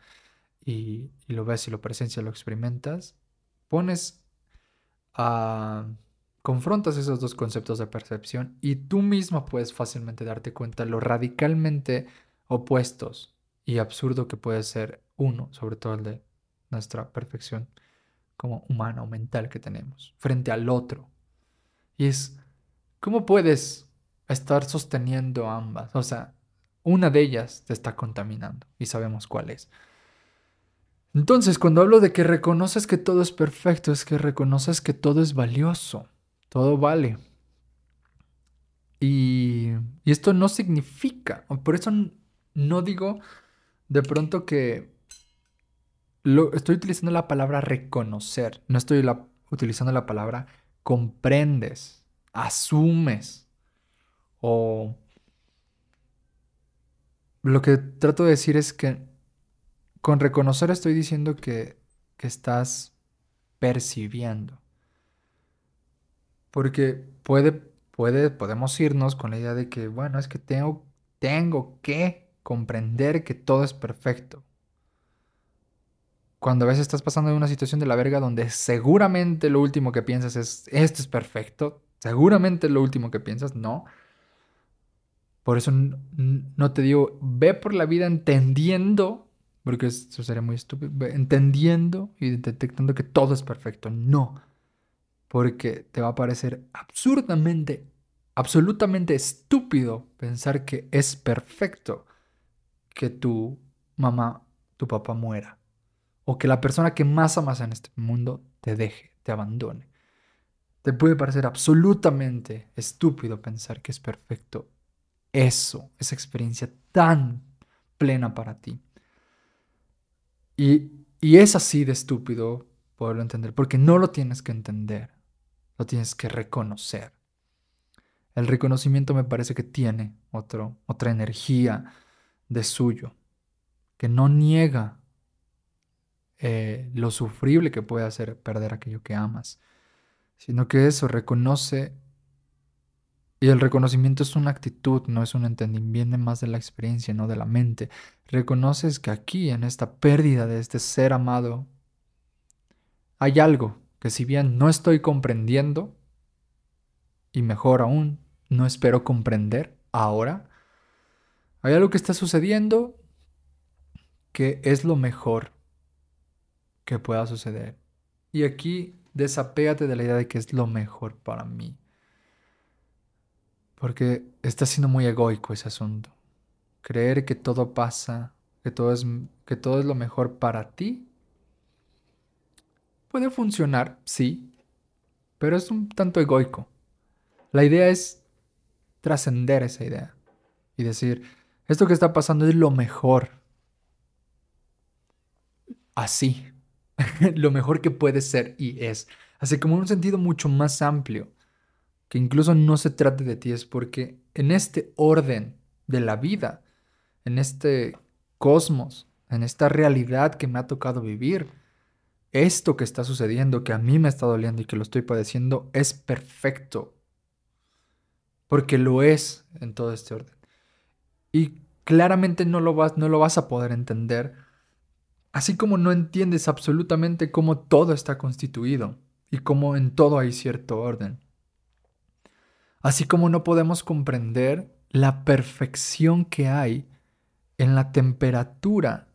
y, y lo ves y lo presencias, lo experimentas, pones a confrontas esos dos conceptos de percepción y tú mismo puedes fácilmente darte cuenta lo radicalmente opuestos y absurdo que puede ser uno, sobre todo el de nuestra perfección como humana o mental que tenemos, frente al otro. Y es, ¿cómo puedes estar sosteniendo ambas? O sea, una de ellas te está contaminando y sabemos cuál es. Entonces, cuando hablo de que reconoces que todo es perfecto, es que reconoces que todo es valioso todo vale. Y, esto no significa, por eso no digo de pronto que lo, estoy utilizando la palabra reconocer, no estoy utilizando la palabra comprendes, asumes o lo que trato de decir es que con reconocer estoy diciendo que, que estás percibiendo. Porque puede, puede, podemos irnos con la idea de que, bueno, es que tengo, tengo que comprender que todo es perfecto. Cuando a veces estás pasando en una situación de la verga donde seguramente lo último que piensas es, esto es perfecto, seguramente lo último que piensas, no. Por eso no te digo, ve por la vida entendiendo, porque eso sería muy estúpido, entendiendo y detectando que todo es perfecto. No porque te va a parecer absurdamente, absolutamente estúpido pensar que es perfecto que tu mamá, tu papá muera, o que la persona que más amas en este mundo te deje, te abandone. Te puede parecer absolutamente estúpido pensar que es perfecto eso, esa experiencia tan plena para ti. Y, y es así de estúpido poderlo entender, porque no lo tienes que entender lo tienes que reconocer. El reconocimiento me parece que tiene otro, otra energía de suyo, que no niega eh, lo sufrible que puede hacer perder aquello que amas, sino que eso reconoce, y el reconocimiento es una actitud, no es un entendimiento, viene más de la experiencia, no de la mente. Reconoces que aquí, en esta pérdida de este ser amado, hay algo que si bien no estoy comprendiendo, y mejor aún, no espero comprender ahora, hay algo que está sucediendo que es lo mejor que pueda suceder. Y aquí desapégate de la idea de que es lo mejor para mí. Porque está siendo muy egoico ese asunto. Creer que todo pasa, que todo es, que todo es lo mejor para ti, Puede funcionar, sí, pero es un tanto egoico. La idea es trascender esa idea y decir, esto que está pasando es lo mejor. Así, lo mejor que puede ser y es. Así como en un sentido mucho más amplio, que incluso no se trate de ti, es porque en este orden de la vida, en este cosmos, en esta realidad que me ha tocado vivir, esto que está sucediendo, que a mí me está doliendo y que lo estoy padeciendo, es perfecto. Porque lo es en todo este orden. Y claramente no lo vas, no lo vas a poder entender, así como no entiendes absolutamente cómo todo está constituido y cómo en todo hay cierto orden. Así como no podemos comprender la perfección que hay en la temperatura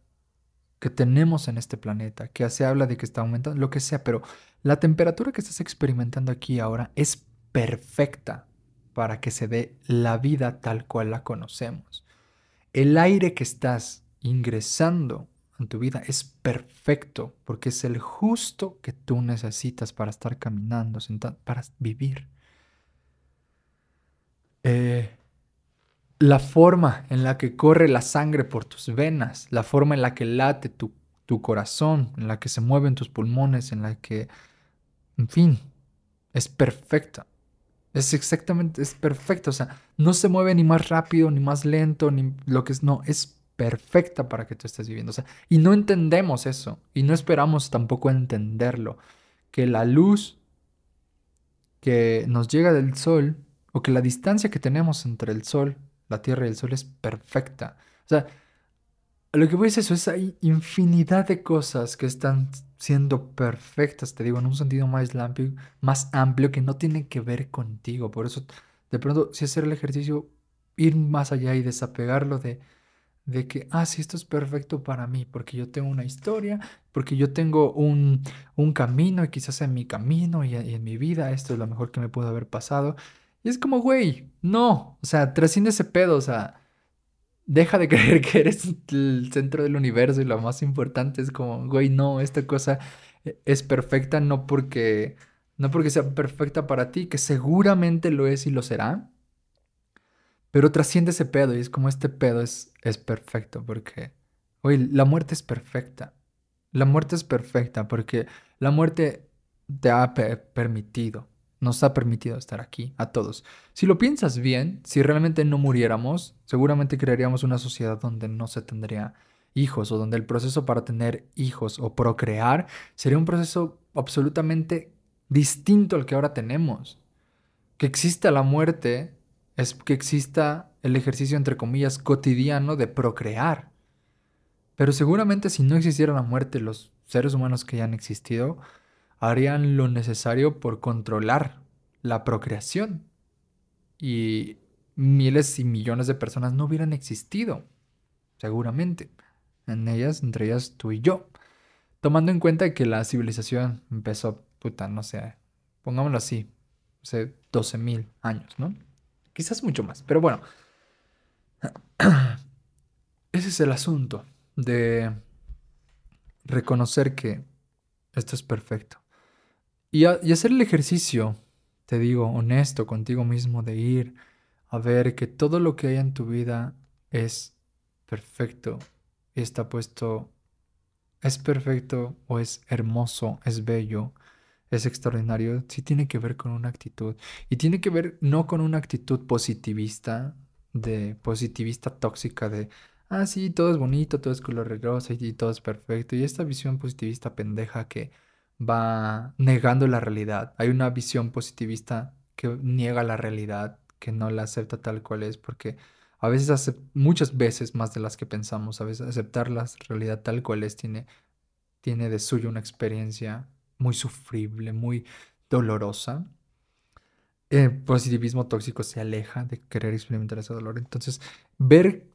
que tenemos en este planeta, que se habla de que está aumentando, lo que sea, pero la temperatura que estás experimentando aquí ahora es perfecta para que se dé la vida tal cual la conocemos. El aire que estás ingresando en tu vida es perfecto porque es el justo que tú necesitas para estar caminando, para vivir. Eh, la forma en la que corre la sangre por tus venas, la forma en la que late tu, tu corazón, en la que se mueven tus pulmones, en la que, en fin, es perfecta. Es exactamente, es perfecta. O sea, no se mueve ni más rápido, ni más lento, ni lo que es, no, es perfecta para que tú estés viviendo. O sea, y no entendemos eso. Y no esperamos tampoco entenderlo. Que la luz que nos llega del sol, o que la distancia que tenemos entre el sol la Tierra y el Sol es perfecta. O sea, lo que voy decir eso es hay infinidad de cosas que están siendo perfectas, te digo, en un sentido más amplio, más amplio que no tienen que ver contigo. Por eso, de pronto, si hacer el ejercicio, ir más allá y desapegarlo de, de que, ah, sí, esto es perfecto para mí, porque yo tengo una historia, porque yo tengo un, un camino y quizás en mi camino y en mi vida esto es lo mejor que me pudo haber pasado. Y es como, güey, no, o sea, trasciende ese pedo, o sea, deja de creer que eres el centro del universo y lo más importante es como, güey, no, esta cosa e, es perfecta no porque, no porque sea perfecta para ti, que seguramente lo es y lo será, pero trasciende ese pedo y es como este pedo es, es perfecto porque, güey, la muerte es perfecta. La muerte es perfecta porque la muerte te ha permitido nos ha permitido estar aquí, a todos. Si lo piensas bien, si realmente no muriéramos, seguramente crearíamos una sociedad donde no se tendría hijos o donde el proceso para tener hijos o procrear sería un proceso absolutamente distinto al que ahora tenemos. Que exista la muerte es que exista el ejercicio, entre comillas, cotidiano de procrear. Pero seguramente si no existiera la muerte, los seres humanos que ya han existido harían lo necesario por controlar la procreación. Y miles y millones de personas no hubieran existido, seguramente. En ellas, entre ellas tú y yo. Tomando en cuenta que la civilización empezó, puta, no sé, pongámoslo así, hace 12.000 años, ¿no? Quizás mucho más, pero bueno. Ese es el asunto de reconocer que esto es perfecto. Y, hacer el ejercicio, te digo, honesto contigo mismo, de ir a ver que todo lo que hay en tu vida es perfecto y está puesto, es perfecto o es hermoso, es bello, es extraordinario, sí tiene que ver con una actitud. Y tiene que ver no con una actitud positivista, de positivista tóxica, de, ah, sí, todo es bonito, todo es color rosa y todo es perfecto. Y esta visión positivista pendeja que va negando la realidad. Hay una visión positivista que niega la realidad, que no la acepta tal cual es, porque a veces, muchas veces más de las que pensamos, a veces aceptar la realidad tal cual es tiene, tiene de suyo una experiencia muy sufrible, muy dolorosa. El positivismo tóxico se aleja de querer experimentar ese dolor. Entonces, ver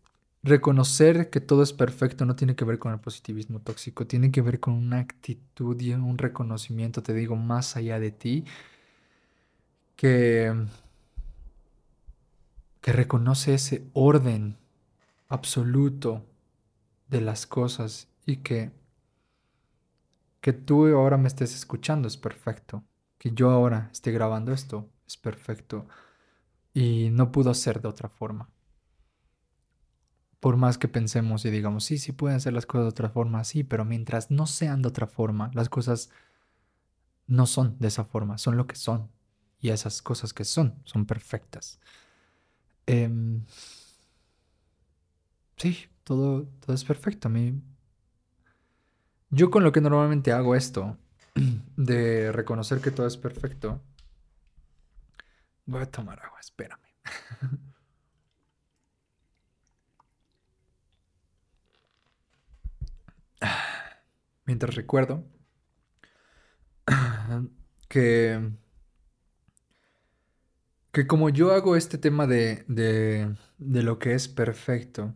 reconocer que todo es perfecto no tiene que ver con el positivismo tóxico, tiene que ver con una actitud y un reconocimiento, te digo, más allá de ti, que, que reconoce ese orden absoluto de las cosas y que, que tú ahora me estés escuchando es perfecto, que yo ahora esté grabando esto es perfecto y no pudo ser de otra forma por más que pensemos y digamos, sí, sí pueden ser las cosas de otra forma, sí, pero mientras no sean de otra forma, las cosas no son de esa forma, son lo que son. Y esas cosas que son, son perfectas. Em, sí, todo, todo es perfecto. A mí, yo con lo que normalmente hago esto, de reconocer que todo es perfecto, voy a tomar agua, espérame. mientras recuerdo que, que como yo hago este tema de, de, de lo que es perfecto,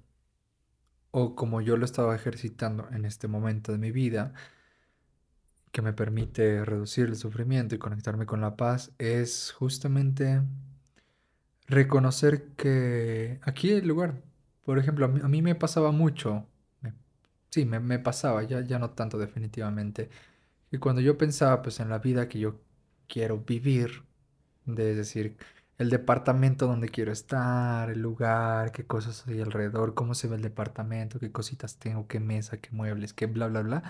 o como yo lo estaba ejercitando en este momento de mi vida, que me permite reducir el sufrimiento y conectarme con la paz, es justamente reconocer que aquí el lugar, por ejemplo, a mí, a mí me pasaba mucho sí, me, me pasaba, ya, ya no tanto definitivamente. Y cuando yo pensaba pues en la vida que yo quiero vivir, de, es decir, el departamento donde quiero estar, el lugar, qué cosas hay alrededor, cómo se ve el departamento, qué cositas tengo, qué mesa, qué muebles, qué bla, bla, bla.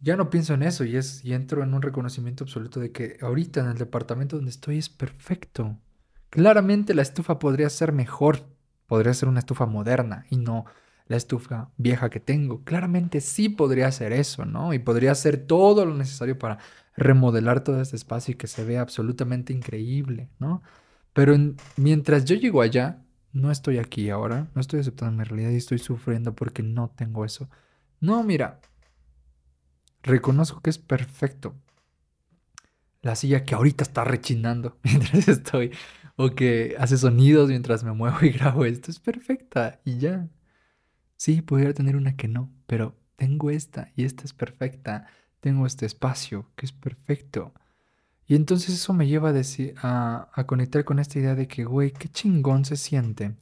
Ya no pienso en eso y, es, y entro en un reconocimiento absoluto de que ahorita en el departamento donde estoy es perfecto. Claramente la estufa podría ser mejor, podría ser una estufa moderna y no la estufa vieja que tengo. Claramente sí podría ser eso, ¿no? Y podría hacer todo lo necesario para remodelar todo este espacio y que se vea absolutamente increíble, ¿no? Pero mientras yo llego allá, no estoy aquí ahora, no estoy aceptando mi realidad y estoy sufriendo porque no tengo eso. No, mira, reconozco que es perfecto. La silla que ahorita está rechinando mientras estoy, o que hace sonidos mientras me muevo y grabo esto, es perfecta y ya. Sí, podría tener una que no, pero tengo esta y esta es perfecta tengo este espacio que es perfecto. Y entonces eso me lleva a, decir, a, a conectar con esta idea de que, güey, qué chingón se siente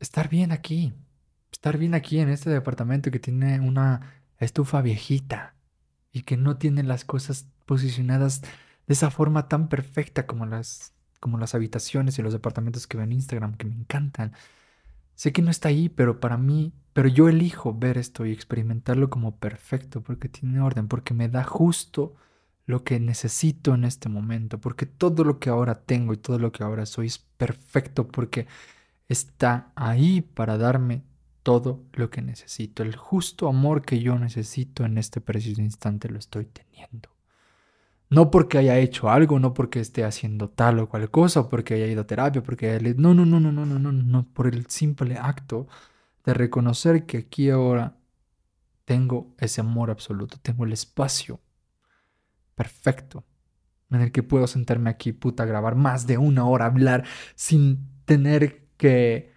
estar bien aquí. Estar bien aquí en este departamento que tiene una estufa viejita y que no tiene las cosas posicionadas de esa forma tan perfecta como las, como las habitaciones y los departamentos que veo en Instagram, que me encantan. Sé que no está ahí, pero para mí, pero yo elijo ver esto y experimentarlo como perfecto, porque tiene orden, porque me da justo lo que necesito en este momento, porque todo lo que ahora tengo y todo lo que ahora soy es perfecto, porque está ahí para darme todo lo que necesito. El justo amor que yo necesito en este preciso instante lo estoy teniendo. No porque haya hecho algo, no porque esté haciendo tal o cual cosa, porque haya ido a terapia, porque haya... No, no, no, no, no, no, no, no, por el simple acto de reconocer que aquí ahora tengo ese amor absoluto, tengo el espacio perfecto en el que puedo sentarme aquí, puta, grabar más de una hora, hablar sin tener que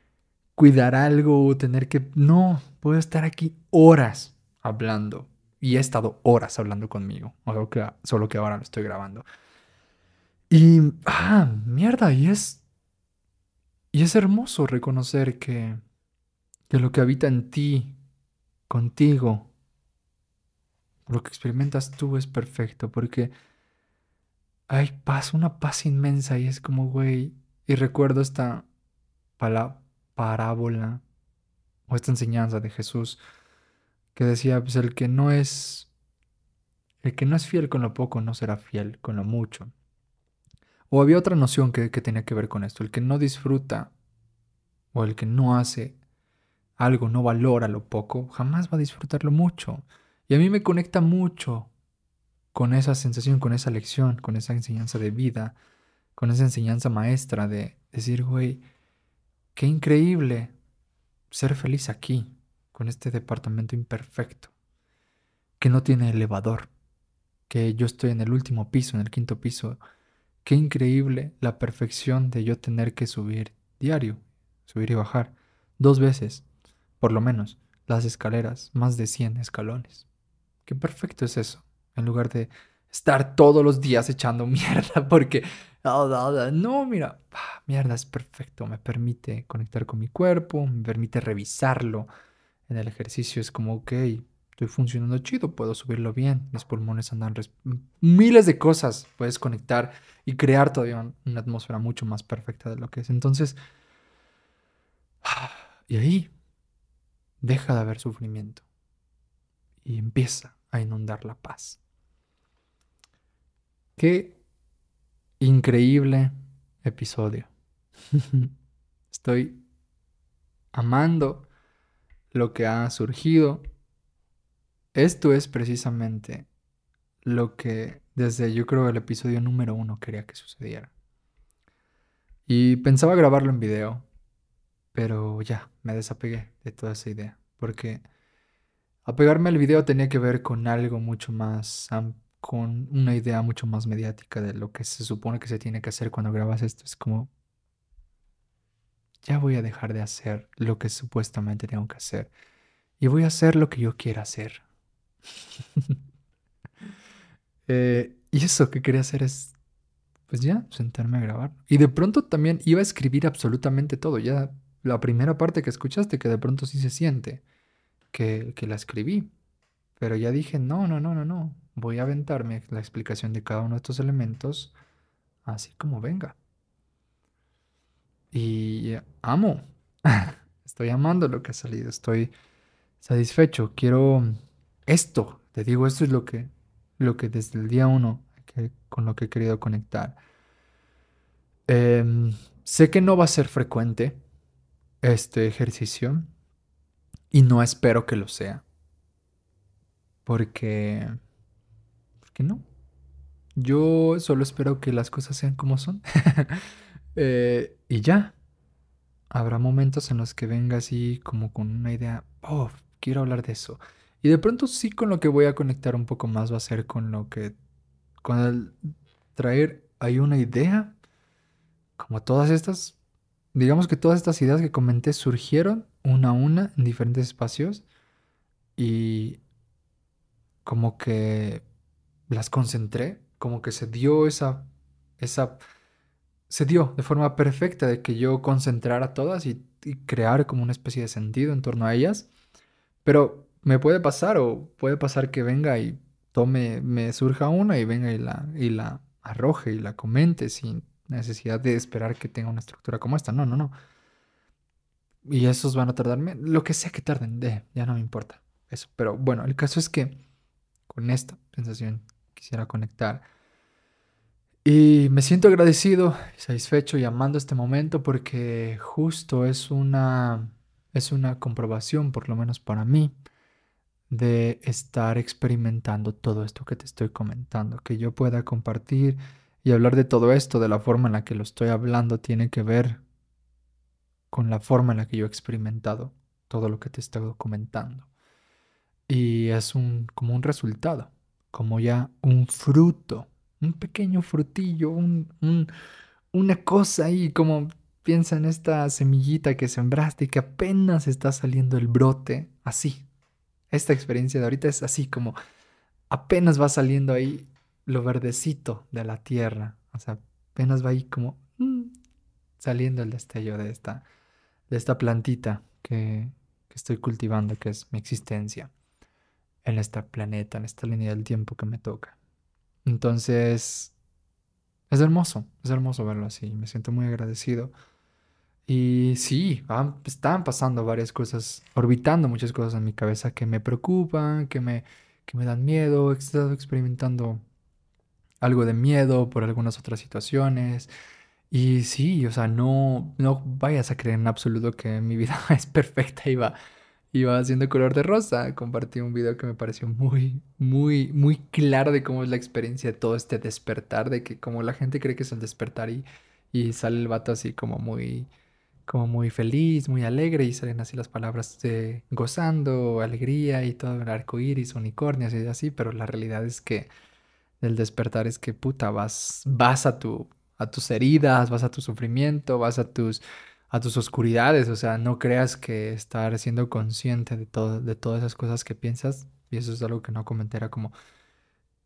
cuidar algo, tener que... No, puedo estar aquí horas hablando y he estado horas hablando conmigo, solo que ahora lo estoy grabando. Y, ah, mierda, y es, y es hermoso reconocer que, que lo que habita en ti, contigo, lo que experimentas tú es perfecto, porque hay paz, una paz inmensa y es como, güey, y recuerdo esta parábola o esta enseñanza de Jesús que decía, pues el que no es, el que no es fiel con lo poco no será fiel con lo mucho. O había otra noción que, que tenía que ver con esto, el que no disfruta o el que no hace algo, no valora lo poco, jamás va a disfrutarlo mucho. Y a mí me conecta mucho con esa sensación, con esa lección, con esa enseñanza de vida, con esa enseñanza maestra de decir, güey, qué increíble ser feliz aquí, con este departamento imperfecto, que no tiene elevador, que yo estoy en el último piso, en el quinto piso. Qué increíble la perfección de yo tener que subir diario, subir y bajar, dos veces, por lo menos, las escaleras, más de 100 escalones. Qué perfecto es eso, en lugar de estar todos los días echando mierda porque, no, mira, ah, mierda es perfecto, me permite conectar con mi cuerpo, me permite revisarlo, en el ejercicio es como, ok, estoy funcionando chido, puedo subirlo bien, mis pulmones andan... Miles de cosas puedes conectar y crear todavía una atmósfera mucho más perfecta de lo que es. Entonces, y ahí deja de haber sufrimiento y empieza a inundar la paz. Qué increíble episodio. Estoy amando lo que ha surgido. Esto es precisamente lo que desde yo creo el episodio número uno quería que sucediera. Y pensaba grabarlo en video, pero ya, me desapegué de toda esa idea, porque apegarme al video tenía que ver con algo mucho más, con una idea mucho más mediática de lo que se supone que se tiene que hacer cuando grabas esto. Es como, ya voy a dejar de hacer lo que supuestamente tengo que hacer y voy a hacer lo que yo quiera hacer. Eh, y eso que quería hacer es, pues ya, sentarme a grabar. Y de pronto también iba a escribir absolutamente todo. Ya la primera parte que escuchaste, que de pronto sí se siente, que, que la escribí. Pero ya dije, no, no, no, no, no. Voy a aventarme la explicación de cada uno de estos elementos así como venga. Y amo. Estoy amando lo que ha salido. Estoy satisfecho. Quiero esto. Te digo, esto es lo que, lo que desde el día uno con lo que he querido conectar. Em, sé que no va a ser frecuente este ejercicio y no espero que lo sea. Porque... Porque no. Yo solo espero que las cosas sean como son. Eh, y ya. Habrá momentos en los que venga así como con una idea, oh, quiero hablar de eso. Y de pronto sí con lo que voy a conectar un poco más va a ser con lo que, con el traer ahí una idea, como todas estas, digamos que todas estas ideas que comenté surgieron una a una en diferentes espacios y como que las concentré, como que se dio esa, esa, se dio de forma perfecta de que yo concentrara todas y, crear como una especie de sentido en torno a ellas. Pero me puede pasar o puede pasar que venga y tome, me surja una y venga y la, y la arroje y la comente sin necesidad de esperar que tenga una estructura como esta. No, no, no. Y esos van a tardarme, lo que sea que tarden, de, ya no me importa eso. Pero bueno, el caso es que con esta sensación quisiera conectar. Y me siento agradecido satisfecho y amando este momento porque justo es una, es una comprobación, por lo menos para mí, de estar experimentando todo esto que te estoy comentando. Que yo pueda compartir y hablar de todo esto de la forma en la que lo estoy hablando tiene que ver con la forma en la que yo he experimentado todo lo que te estoy comentando. Y es un, como un resultado, como ya un fruto, un pequeño frutillo, un, una cosa ahí, como piensa en esta semillita que sembraste y que apenas está saliendo el brote, así. Esta experiencia de ahorita es así como apenas va saliendo ahí lo verdecito de la tierra, o sea, apenas va ahí como mm, saliendo el destello de esta, de esta plantita que, que estoy cultivando, que es mi existencia en este planeta, en esta línea del tiempo que me toca. Entonces, es hermoso, es hermoso verlo así, me siento muy agradecido. Y sí, están pasando varias cosas, orbitando muchas cosas en mi cabeza que me preocupan, que me, que me dan miedo, he estado experimentando algo de miedo por algunas otras situaciones. Y sí, o sea, no, no vayas a creer en absoluto que mi vida es perfecta y va iba haciendo color de rosa. Compartí un video que me pareció muy, muy, muy claro de cómo es la experiencia de todo este despertar, de que como la gente cree que es el despertar y, y sale el vato así como muy, como muy feliz, muy alegre y salen así las palabras de gozando, alegría y todo el arco iris, unicornios y así, pero la realidad es que el despertar es que puta, vas, vas a tu, a tus heridas, vas a tu sufrimiento, vas a tus a tus oscuridades, o sea, no creas que estar siendo consciente de, todo, de todas esas cosas que piensas, y eso es algo que no comenté, era como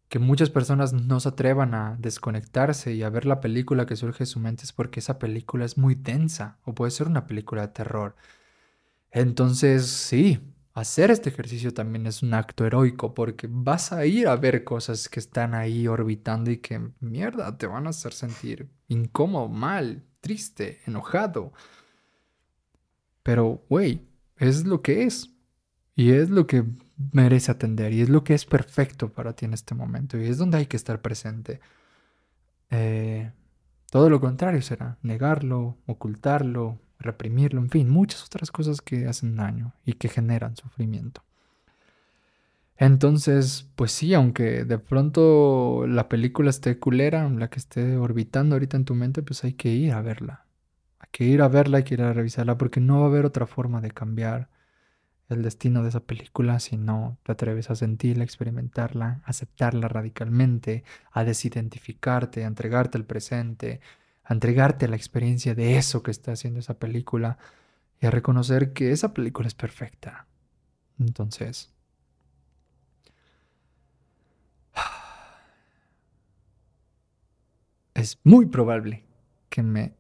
que muchas personas no se atrevan a desconectarse y a ver la película que surge en su mente es porque esa película es muy densa o puede ser una película de terror. Entonces, sí, hacer este ejercicio también es un acto heroico porque vas a ir a ver cosas que están ahí orbitando y que mierda te van a hacer sentir incómodo, mal, triste, enojado. Pero, güey, es lo que es. Y es lo que merece atender. Y es lo que es perfecto para ti en este momento. Y es donde hay que estar presente. Eh, todo lo contrario será negarlo, ocultarlo, reprimirlo, en fin, muchas otras cosas que hacen daño y que generan sufrimiento. Entonces, pues sí, aunque de pronto la película esté culera, la que esté orbitando ahorita en tu mente, pues hay que ir a verla. Hay que ir a verla, hay que ir a revisarla, porque no va a haber otra forma de cambiar el destino de esa película si no te atreves a sentirla, experimentarla, aceptarla radicalmente, a desidentificarte, a entregarte al presente, a entregarte a la experiencia de eso que está haciendo esa película y a reconocer que esa película es perfecta. Entonces, es muy probable que me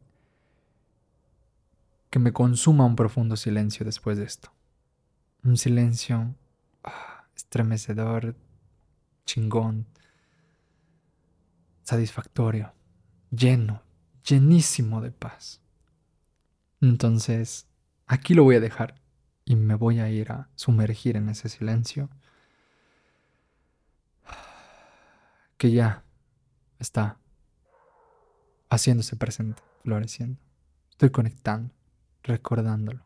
que me consuma un profundo silencio después de esto. Un silencio ah, estremecedor, chingón, satisfactorio, lleno, llenísimo de paz. Entonces, aquí lo voy a dejar y me voy a ir a sumergir en ese silencio que ya está haciéndose presente, floreciendo. Estoy conectando, recordándolo.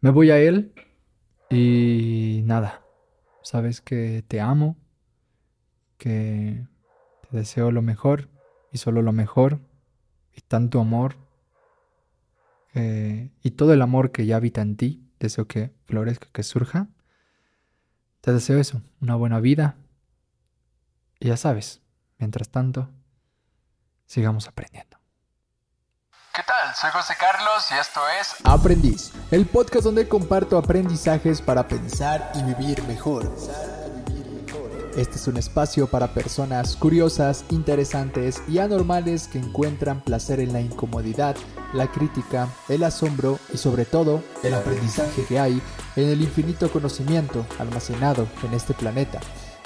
Me voy a él y nada, sabes que te amo, que te deseo lo mejor y solo lo mejor y tanto amor eh, y todo el amor que ya habita en ti, deseo que florezca, que surja. Te deseo eso, una buena vida. Y ya sabes, mientras tanto, sigamos aprendiendo. ¿Qué tal? Soy José Carlos y esto es Aprendiz, el podcast donde comparto aprendizajes para pensar y vivir mejor. Este es un espacio para personas curiosas, interesantes y anormales que encuentran placer en la incomodidad, la crítica, el asombro y sobre todo el aprendizaje que hay en el infinito conocimiento almacenado en este planeta.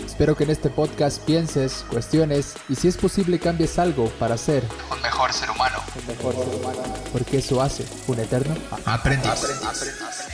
Espero que en este podcast pienses, cuestiones y si es posible cambies algo para ser un mejor ser humano. Un mejor ser humano. Porque eso hace un eterno aprendiz. aprendiz.